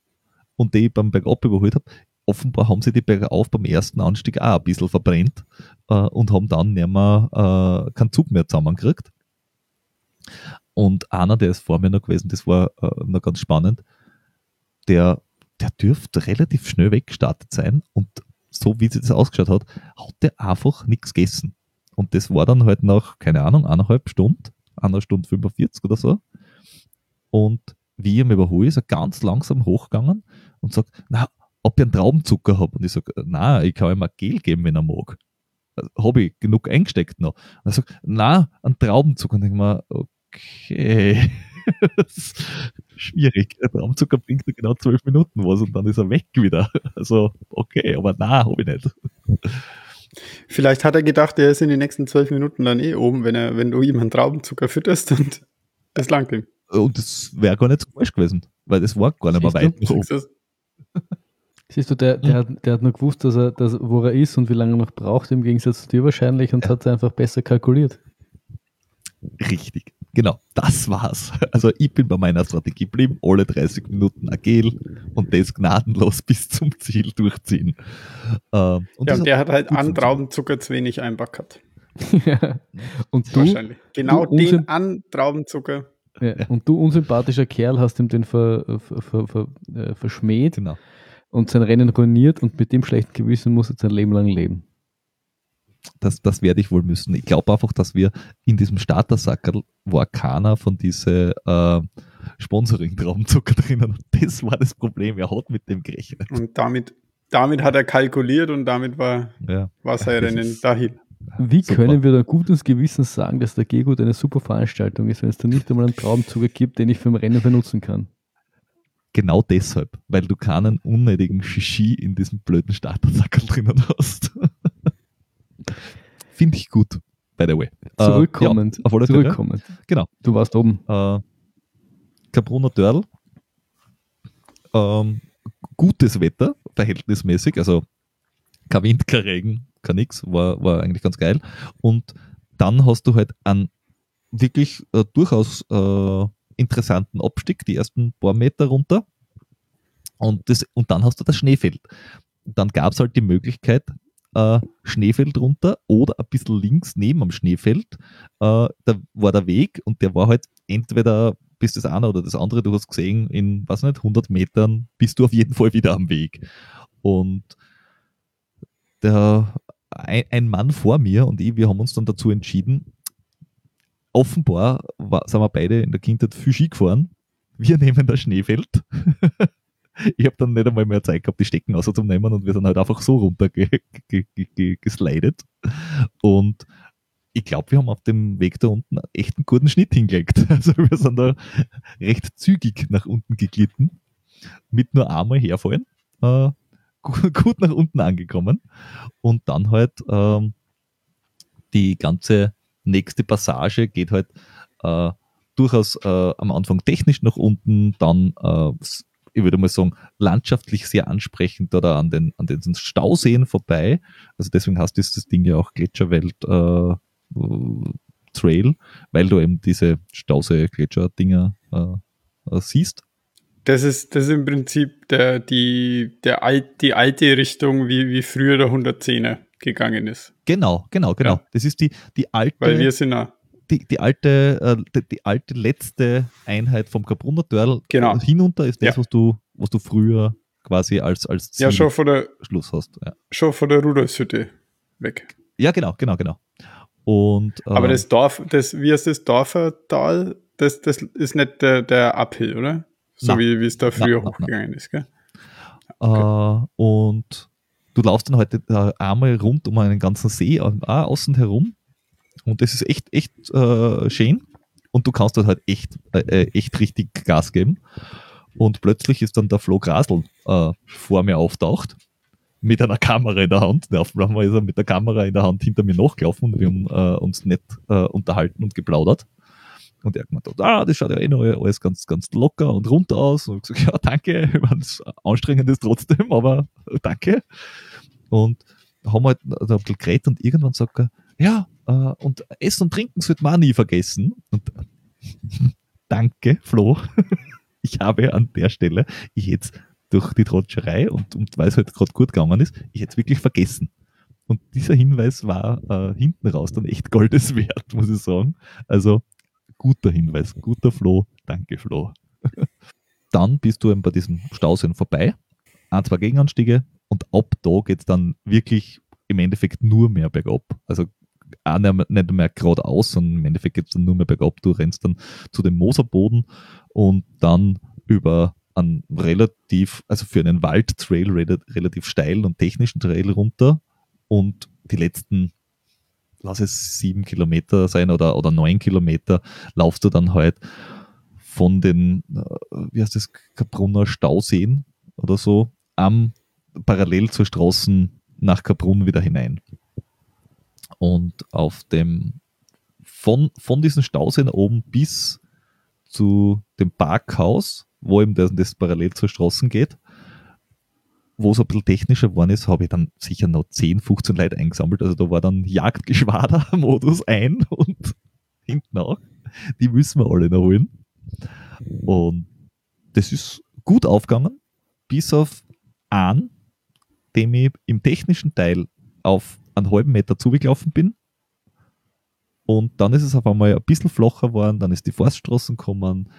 und die ich beim Bergab überholt habe, offenbar haben sie die Bergauf beim ersten Anstieg auch ein bisschen verbrennt äh, und haben dann nicht mehr, äh, keinen Zug mehr zusammengekriegt. Und einer, der ist vor mir noch gewesen, das war äh, noch ganz spannend, der, der dürfte relativ schnell weggestartet sein und so wie sie das ausgeschaut hat, hat der einfach nichts gegessen. Und das war dann halt nach, keine Ahnung, eineinhalb Stunden, einer Stunde 45 oder so. Und wie ich mir überhole, ist er ganz langsam hochgegangen und sagt, na, ob ich einen Traubenzucker habe. Und ich sage, na, ich kann ihm mal Gel geben, wenn er mag. Habe ich genug eingesteckt noch. Und er sagt, na, einen Traubenzucker. Und ich denke mir, okay. [LAUGHS] Schwierig. Ein Traumzucker bringt nur genau zwölf Minuten was und dann ist er weg wieder. [LAUGHS] Also, okay, aber na, habe ich nicht. Vielleicht hat er gedacht, er ist in den nächsten zwölf Minuten dann eh oben, wenn er, wenn du ihm einen Traubenzucker fütterst und [LAUGHS] es langt ihm. Und das wäre gar nicht so falsch gewesen, weil das war gar nicht mehr weit. Siehst, du, der, der, hm. hat, der hat nur gewusst, dass er, dass, wo er ist und wie lange er noch braucht, im Gegensatz zu dir wahrscheinlich, und ja. hat einfach besser kalkuliert. Richtig. Genau, das war's. [LAUGHS] Also ich bin bei meiner Strategie geblieben, alle 30 Minuten agil und das gnadenlos bis zum Ziel durchziehen. Ähm, und ja, und der hat halt an Traubenzucker zu wenig einbackert. ja. Und du, Wahrscheinlich. Genau du den an Traubenzucker. Ja. Und du, unsympathischer Kerl, hast ihm den ver, ver, ver, ver äh, verschmäht genau. Und sein Rennen ruiniert und mit dem schlechten Gewissen muss er sein Leben lang leben das, das werde ich wohl müssen. Ich glaube einfach, dass wir in diesem Startersackerl war keiner von diese äh, Sponsoring-Traumzucker drinnen. Das war das Problem. Er hat mit dem gerechnet. Und damit, damit hat er kalkuliert und damit war, ja. war sein Rennen dahin. Wie super. können wir da gutes Gewissens sagen, dass der Gegut eine super Veranstaltung ist, wenn es da nicht einmal einen Traumzucker gibt, den ich für ein Rennen benutzen kann? Genau deshalb, weil du keinen unnötigen Shishi in diesem blöden Startersackerl [LAUGHS] drinnen hast. [LAUGHS] Finde ich gut, by the way. Zurückkommend. Äh, ja, auf zurückkommend. Genau. Du warst oben. Äh, Cabrunner Dörl. Ähm, gutes Wetter, verhältnismäßig. Also kein Wind, kein Regen, kein nix. War, war eigentlich ganz geil. Und dann hast du halt einen wirklich äh, durchaus äh, interessanten Abstieg, die ersten paar Meter runter. Und, das, und dann hast du das Schneefeld. Dann gab es halt die Möglichkeit, äh, Schneefeld runter oder ein bisschen links neben am Schneefeld. Äh, da war der Weg und der war halt entweder bis das eine oder das andere, du hast gesehen, in, was nicht, 100 Metern bist du auf jeden Fall wieder am Weg. Und der, ein, ein Mann vor mir und ich, wir haben uns dann dazu entschieden, offenbar war, sind wir beide in der Kindheit viel Ski gefahren. Wir nehmen das Schneefeld [LAUGHS] ich habe dann nicht einmal mehr Zeit gehabt, die Stecken auszunehmen und wir sind halt einfach so runter geslidet. Und ich glaube, wir haben auf dem Weg da unten echt einen guten Schnitt hingelegt. [LAUGHS] Also wir sind da recht zügig nach unten geglitten, mit nur einmal herfallen, äh, [LAUGHS] gut nach unten angekommen und dann halt ähm, die ganze nächste Passage geht halt äh, durchaus äh, am Anfang technisch nach unten, dann, äh, ich würde mal sagen, landschaftlich sehr ansprechend oder an den, an den Stauseen vorbei. Also deswegen heißt das Ding ja auch Gletscherwelt äh, Trail, weil du eben diese Stausee-Gletscher-Dinger äh, siehst. Das ist, das ist im Prinzip der, die, der Alt, die alte Richtung, wie, wie früher der 110er gegangen ist. Genau, genau, genau. Ja. Das ist die, die alte. Weil wir sind auch. Die, die, alte, äh, die, die, alte letzte Einheit vom Kabrunner Törl genau. hinunter ist das, ja. was, du, was du früher quasi als, als Ziel ja, schon von der, Schluss hast. Ja. Schon von der Rudolfshütte weg. Ja, genau, genau, genau. Und, äh, Aber das Dorf, das, wie heißt das Dorfertal, das, das ist nicht der, der Uphill, oder? So na, wie, es da früher na, hochgegangen na. ist, gell? Okay. Äh, und du laufst dann heute äh, einmal rund um einen ganzen See auch außen herum. Und das ist echt, echt äh, schön. Und du kannst dort halt echt, äh, äh, echt richtig Gas geben. Und plötzlich ist dann der Flo Grasl äh, vor mir auftaucht mit einer Kamera in der Hand. Auf einmal ist er mit der Kamera in der Hand hinter mir nachgelaufen und wir haben äh, uns nett äh, unterhalten und geplaudert. Und er hat gemeint, ah, das schaut ja eh noch alles ganz, ganz locker und runter aus. Und ich gesagt, ja, danke, [LAUGHS] ich meine, anstrengend ist trotzdem, aber [LAUGHS] danke. Und haben halt ein bisschen geredet und irgendwann sagt er, ja, äh, und Essen und Trinken sollte man auch nie vergessen. Und [LAUGHS] danke, Flo. ich habe an der Stelle, ich jetzt durch die Trotscherei und, und weil es halt gerade gut gegangen ist, ich hätte es wirklich vergessen. Und dieser Hinweis war äh, hinten raus dann echt Goldes wert, muss ich sagen. Also guter Hinweis, guter Flo. Danke, Flo. [LAUGHS] dann bist du eben bei diesem Stauseen vorbei. Ein, zwei Gegenanstiege und ab da geht es dann wirklich im Endeffekt nur mehr bergab. Also auch nicht mehr geradeaus, sondern im Endeffekt geht es dann nur mehr bergab. Du rennst dann zu dem Moserboden und dann über einen relativ, also für einen Waldtrail relativ steilen und technischen Trail runter und die letzten lass es sieben Kilometer sein oder, oder neun Kilometer, laufst du dann halt von den, äh, wie heißt das, Kaprunner Stauseen oder so, am, parallel zur Straßen nach Kaprun wieder hinein. Und auf dem, von, von diesen Stauseen oben bis zu dem Parkhaus, wo eben das, das parallel zur Straßen geht, wo es ein bisschen technischer geworden ist, habe ich dann sicher noch 10, 15 Leute eingesammelt. Also da war dann Jagdgeschwader-Modus [LAUGHS] ein und hinten auch. Die müssen wir alle noch holen. Und das ist gut aufgegangen, bis auf einen, dem ich im technischen Teil auf einen halben Meter zugelaufen bin. Und dann ist es auf einmal ein bisschen flacher geworden, dann ist die Forststraßen gekommen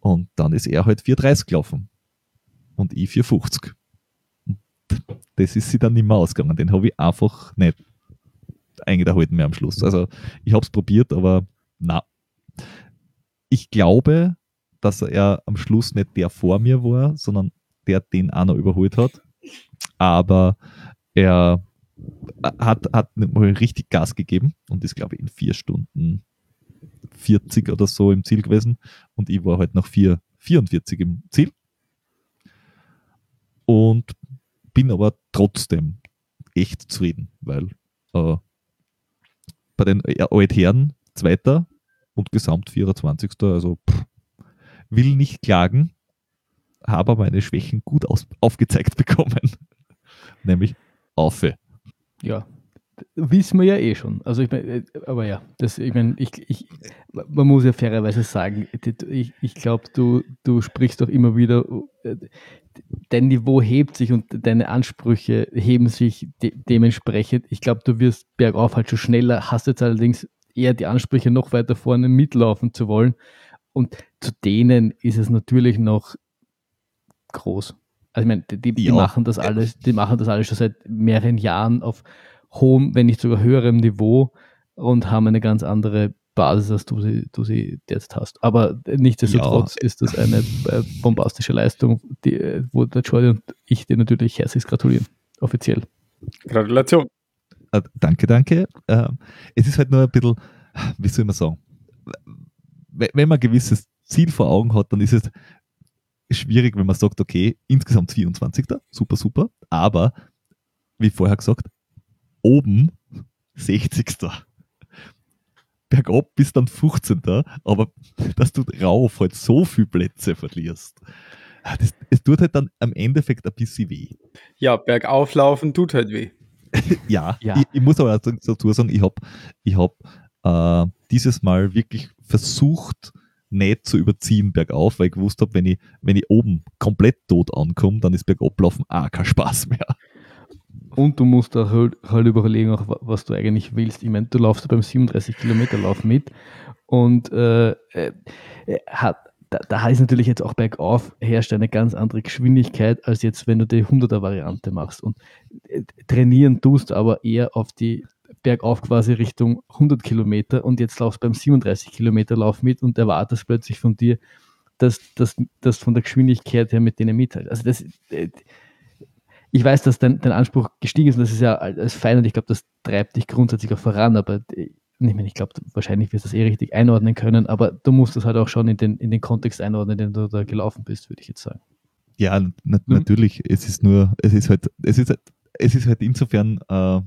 und dann ist er halt 4,30 gelaufen. Und ich 4,50 das ist sie dann nicht mehr ausgegangen. Den habe ich einfach nicht eingehalten mehr am Schluss. Also ich habe es probiert, aber na. Ich glaube, dass er am Schluss nicht der vor mir war, sondern der den auch noch überholt hat. Aber er hat, hat mal richtig Gas gegeben und ist, glaube ich, in vier Stunden 40 oder so im Ziel gewesen. Und ich war halt nach 4, 44 im Ziel. Und bin aber trotzdem echt zufrieden, weil äh, bei den Altherren Zweiter und Gesamt 24. Also pff, will nicht klagen, habe meine Schwächen gut aus, aufgezeigt [LAUGHS] bekommen. Nämlich Aufe. Ja, wissen wir ja eh schon. Also ich meine, äh, aber ja, das, ich meine, ich, ich, man muss ja fairerweise sagen, ich, ich glaube, du, du sprichst doch immer wieder, äh, dein Niveau hebt sich und deine Ansprüche heben sich de dementsprechend. Ich glaube, du wirst bergauf halt schon schneller, hast jetzt allerdings eher die Ansprüche, noch weiter vorne mitlaufen zu wollen. Und zu denen ist es natürlich noch groß. Also ich meine, die, die ja. machen das alles, die machen das alles schon seit mehreren Jahren auf hohem, wenn nicht sogar höherem Niveau und haben eine ganz andere Basis, als du sie, du sie jetzt hast. Aber nichtsdestotrotz ja. ist das eine äh, bombastische Leistung, die, äh, wo der Jordi und ich dir natürlich herzlich gratulieren. Offiziell. Gratulation. Äh, danke, danke. Äh, es ist halt nur ein bisschen, wie soll man sagen, wenn man ein gewisses Ziel vor Augen hat, dann ist es schwierig, wenn man sagt, okay, insgesamt 24. Super, super. Aber, wie vorher gesagt, oben 60. bergab bist dann 15. Aber dass du rauf halt so viele Plätze verlierst. Ah, Das, es tut halt dann am Endeffekt ein bisschen weh. Ja, bergauf laufen tut halt weh. [LAUGHS] Ja, Ja. Ich, ich muss aber dazu dazu sagen, ich habe ich hab, äh, dieses Mal wirklich versucht, nicht zu überziehen bergauf, weil ich gewusst habe, wenn ich, wenn ich oben komplett tot ankomme, dann ist bergablaufen auch kein Spaß mehr. Und du musst auch halt, halt überlegen, auch, wa- was du eigentlich willst. Ich meine, du laufst beim 37 Kilometer Lauf mit und äh, äh, hat, da, da heißt natürlich jetzt auch bergauf herrscht eine ganz andere Geschwindigkeit, als jetzt, wenn du die 100er Variante machst. Und äh, trainieren tust aber eher auf die bergauf quasi Richtung 100 Kilometer und jetzt laufst beim 37 Kilometer Lauf mit und erwartest plötzlich von dir, dass das von der Geschwindigkeit her mit denen mithält. Also das, äh, ich weiß, dass dein, dein Anspruch gestiegen ist und das ist ja alles fein und ich glaube, das treibt dich grundsätzlich auch voran, aber äh, ich, meine, ich glaube, wahrscheinlich wirst du das eh richtig einordnen können, aber du musst das halt auch schon in den, in den Kontext einordnen, in den du da gelaufen bist, würde ich jetzt sagen. Ja, na, Mhm. natürlich. Es ist nur, es ist halt, es ist halt, es ist halt insofern äh, ein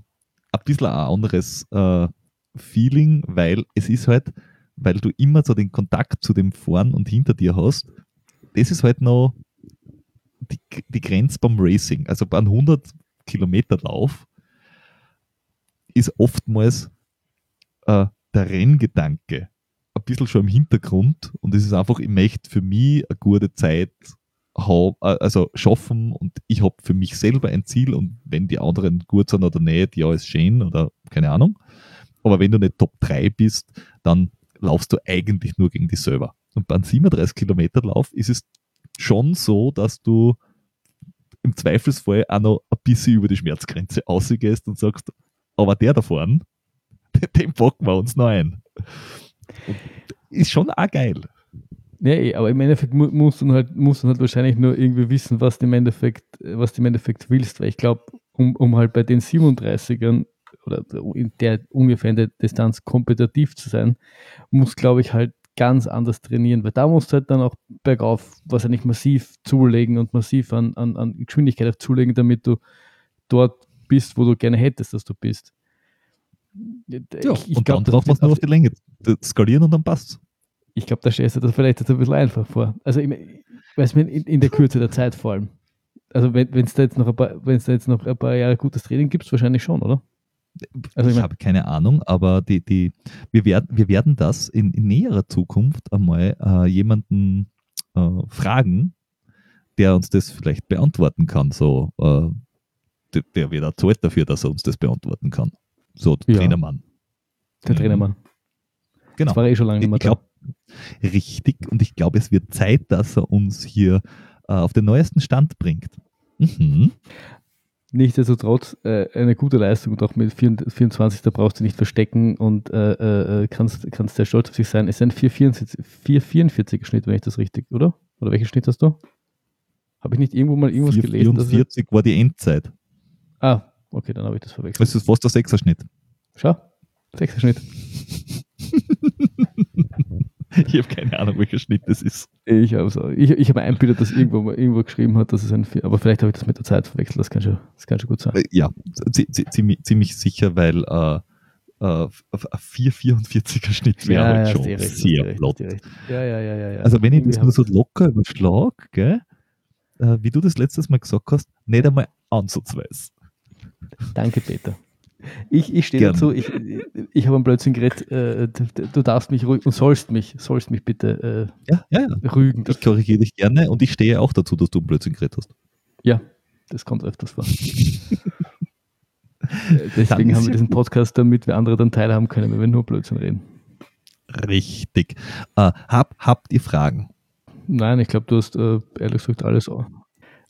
bisschen ein anderes äh, Feeling, weil es ist halt, weil du immer so den Kontakt zu dem Vorn und hinter dir hast. Das ist halt noch die, die Grenze beim Racing. Also bei einem 100 Kilometer Lauf ist oftmals äh, der Renngedanke ein bisschen schon im Hintergrund und es ist einfach, ich möchte für mich eine gute Zeit hab, äh, also schaffen und ich habe für mich selber ein Ziel und wenn die anderen gut sind oder nicht, ja, ist schön oder keine Ahnung. Aber wenn du nicht Top 3 bist, dann laufst du eigentlich nur gegen dich selber. Und beim 37 Kilometer Lauf ist es schon so, dass du im Zweifelsfall auch noch ein bisschen über die Schmerzgrenze ausgehst und sagst, aber der da vorne, [LAUGHS] den packen wir uns noch ein. Ist schon auch geil. Ja, eh, aber im Endeffekt mu musst du halt, musst du halt wahrscheinlich nur irgendwie wissen, was du im Endeffekt, was du im Endeffekt willst, weil ich glaube, um, um halt bei den 37ern oder in der ungefähr in der Distanz kompetitiv zu sein, muss, glaube ich, halt ganz anders trainieren, weil da musst du halt dann auch bergauf wahrscheinlich massiv zulegen und massiv an, an, an Geschwindigkeit auch zulegen, damit du dort bist, wo du gerne hättest, dass du bist. Ja, Ich- ich und glaub, dann braucht man nur auf- die Länge skalieren und dann passt ich glaube, da stellst du das vielleicht jetzt ein bisschen einfach vor. Also, ich mein, weiß man, in, in der Kürze der Zeit vor allem. Also, wenn es da jetzt noch ein paar, wenn es da jetzt noch ein paar Jahre gutes Training gibt, wahrscheinlich schon, oder? Also, ich ich habe keine Ahnung, aber die, die, wir, werden, wir werden das in, in näherer Zukunft einmal äh, jemanden äh, fragen, der uns das vielleicht beantworten kann. So, äh, der, der wird auch Zeit dafür, dass er uns das beantworten kann. So, der Ja. Trainermann. Der Mhm. Trainermann. Genau. Das war eh schon lange nicht mehr Ich glaube, richtig, und ich glaube, es wird Zeit, dass er uns hier äh, auf den neuesten Stand bringt. Mhm. Nichtsdestotrotz äh, eine gute Leistung und auch mit 24, da brauchst du nicht verstecken und äh, äh, kannst, kannst sehr stolz auf sich sein. Es ist ein 444 444er Schnitt, wenn ich das richtig, oder? Oder welchen Schnitt hast du? Habe ich nicht irgendwo mal irgendwas gelesen? dass er- 444 war die Endzeit. ah, okay, dann habe ich das verwechselt. Das ist fast der Sechserschnitt. Schau, sechster Schnitt. [LAUGHS] Ich habe keine Ahnung, welcher Schnitt das ist. Ich habe ich, ich hab einbildet, dass irgendwo mal irgendwo geschrieben hat, dass es ein aber vielleicht habe ich das mit der Zeit verwechselt, das kann schon, das kann schon gut sein. Äh, Ja, zi- zi- ziemlich, ziemlich sicher, weil äh, äh, ein 444er Schnitt wäre halt hast schon recht, sehr eh flott. Ja, ja, ja, ja, ja. Also wenn ich das nur so locker überschlag, gell, äh, wie du das letztes Mal gesagt hast, nicht einmal ansatzweise. Danke, Peter. Ich, ich stehe dazu, ich, ich habe einen Blödsinn geredet, äh, du, darfst mich ruhig und sollst mich, sollst mich bitte Ja, ja, ja. äh, rügen. Ich korrigiere dich gerne und ich stehe auch dazu, dass du einen Blödsinn geredet hast. Ja, das kommt öfters vor. [LAUGHS] Äh, Deswegen haben wir ja diesen. Podcast, damit wir andere dann teilhaben können, wenn wir nur Blödsinn reden. Richtig. Äh, hab, habt ihr Fragen? Nein, ich glaube, du hast äh, ehrlich gesagt alles au-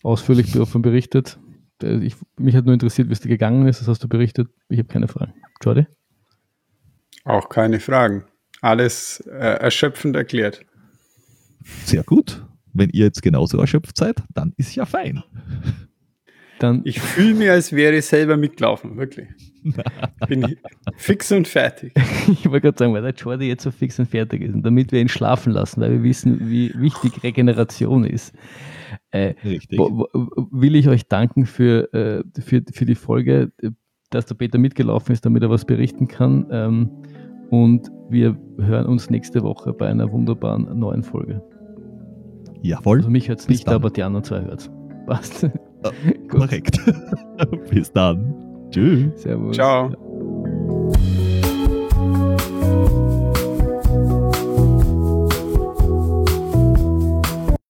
ausführlich davon berichtet. Äh, Ich, mich hat nur interessiert, wie es dir gegangen ist. Das hast du berichtet. Ich habe keine Fragen. Jordi? Auch keine Fragen. Alles äh, erschöpfend erklärt. Sehr gut. Wenn ihr jetzt genauso erschöpft seid, dann ist ja fein. Dann, Ich fühle mich, als wäre ich selber mitgelaufen, wirklich. [LAUGHS] Bin fix und fertig. [LAUGHS] ich wollte gerade sagen, weil der Jordi jetzt so fix und fertig ist und damit wir ihn schlafen lassen, weil wir wissen, wie wichtig Regeneration ist, äh, Richtig. wo, wo, will ich euch danken für, äh, für, für die Folge, dass der Peter mitgelaufen ist, damit er was berichten kann. Ähm, Und wir hören uns nächste Woche bei einer wunderbaren neuen Folge. Jawohl. Also mich hört es Bis nicht, dann. aber die anderen zwei hört Passt. [LAUGHS] Gut. Korrekt. [LAUGHS] Bis dann. Tschüss. Servus. Ciao.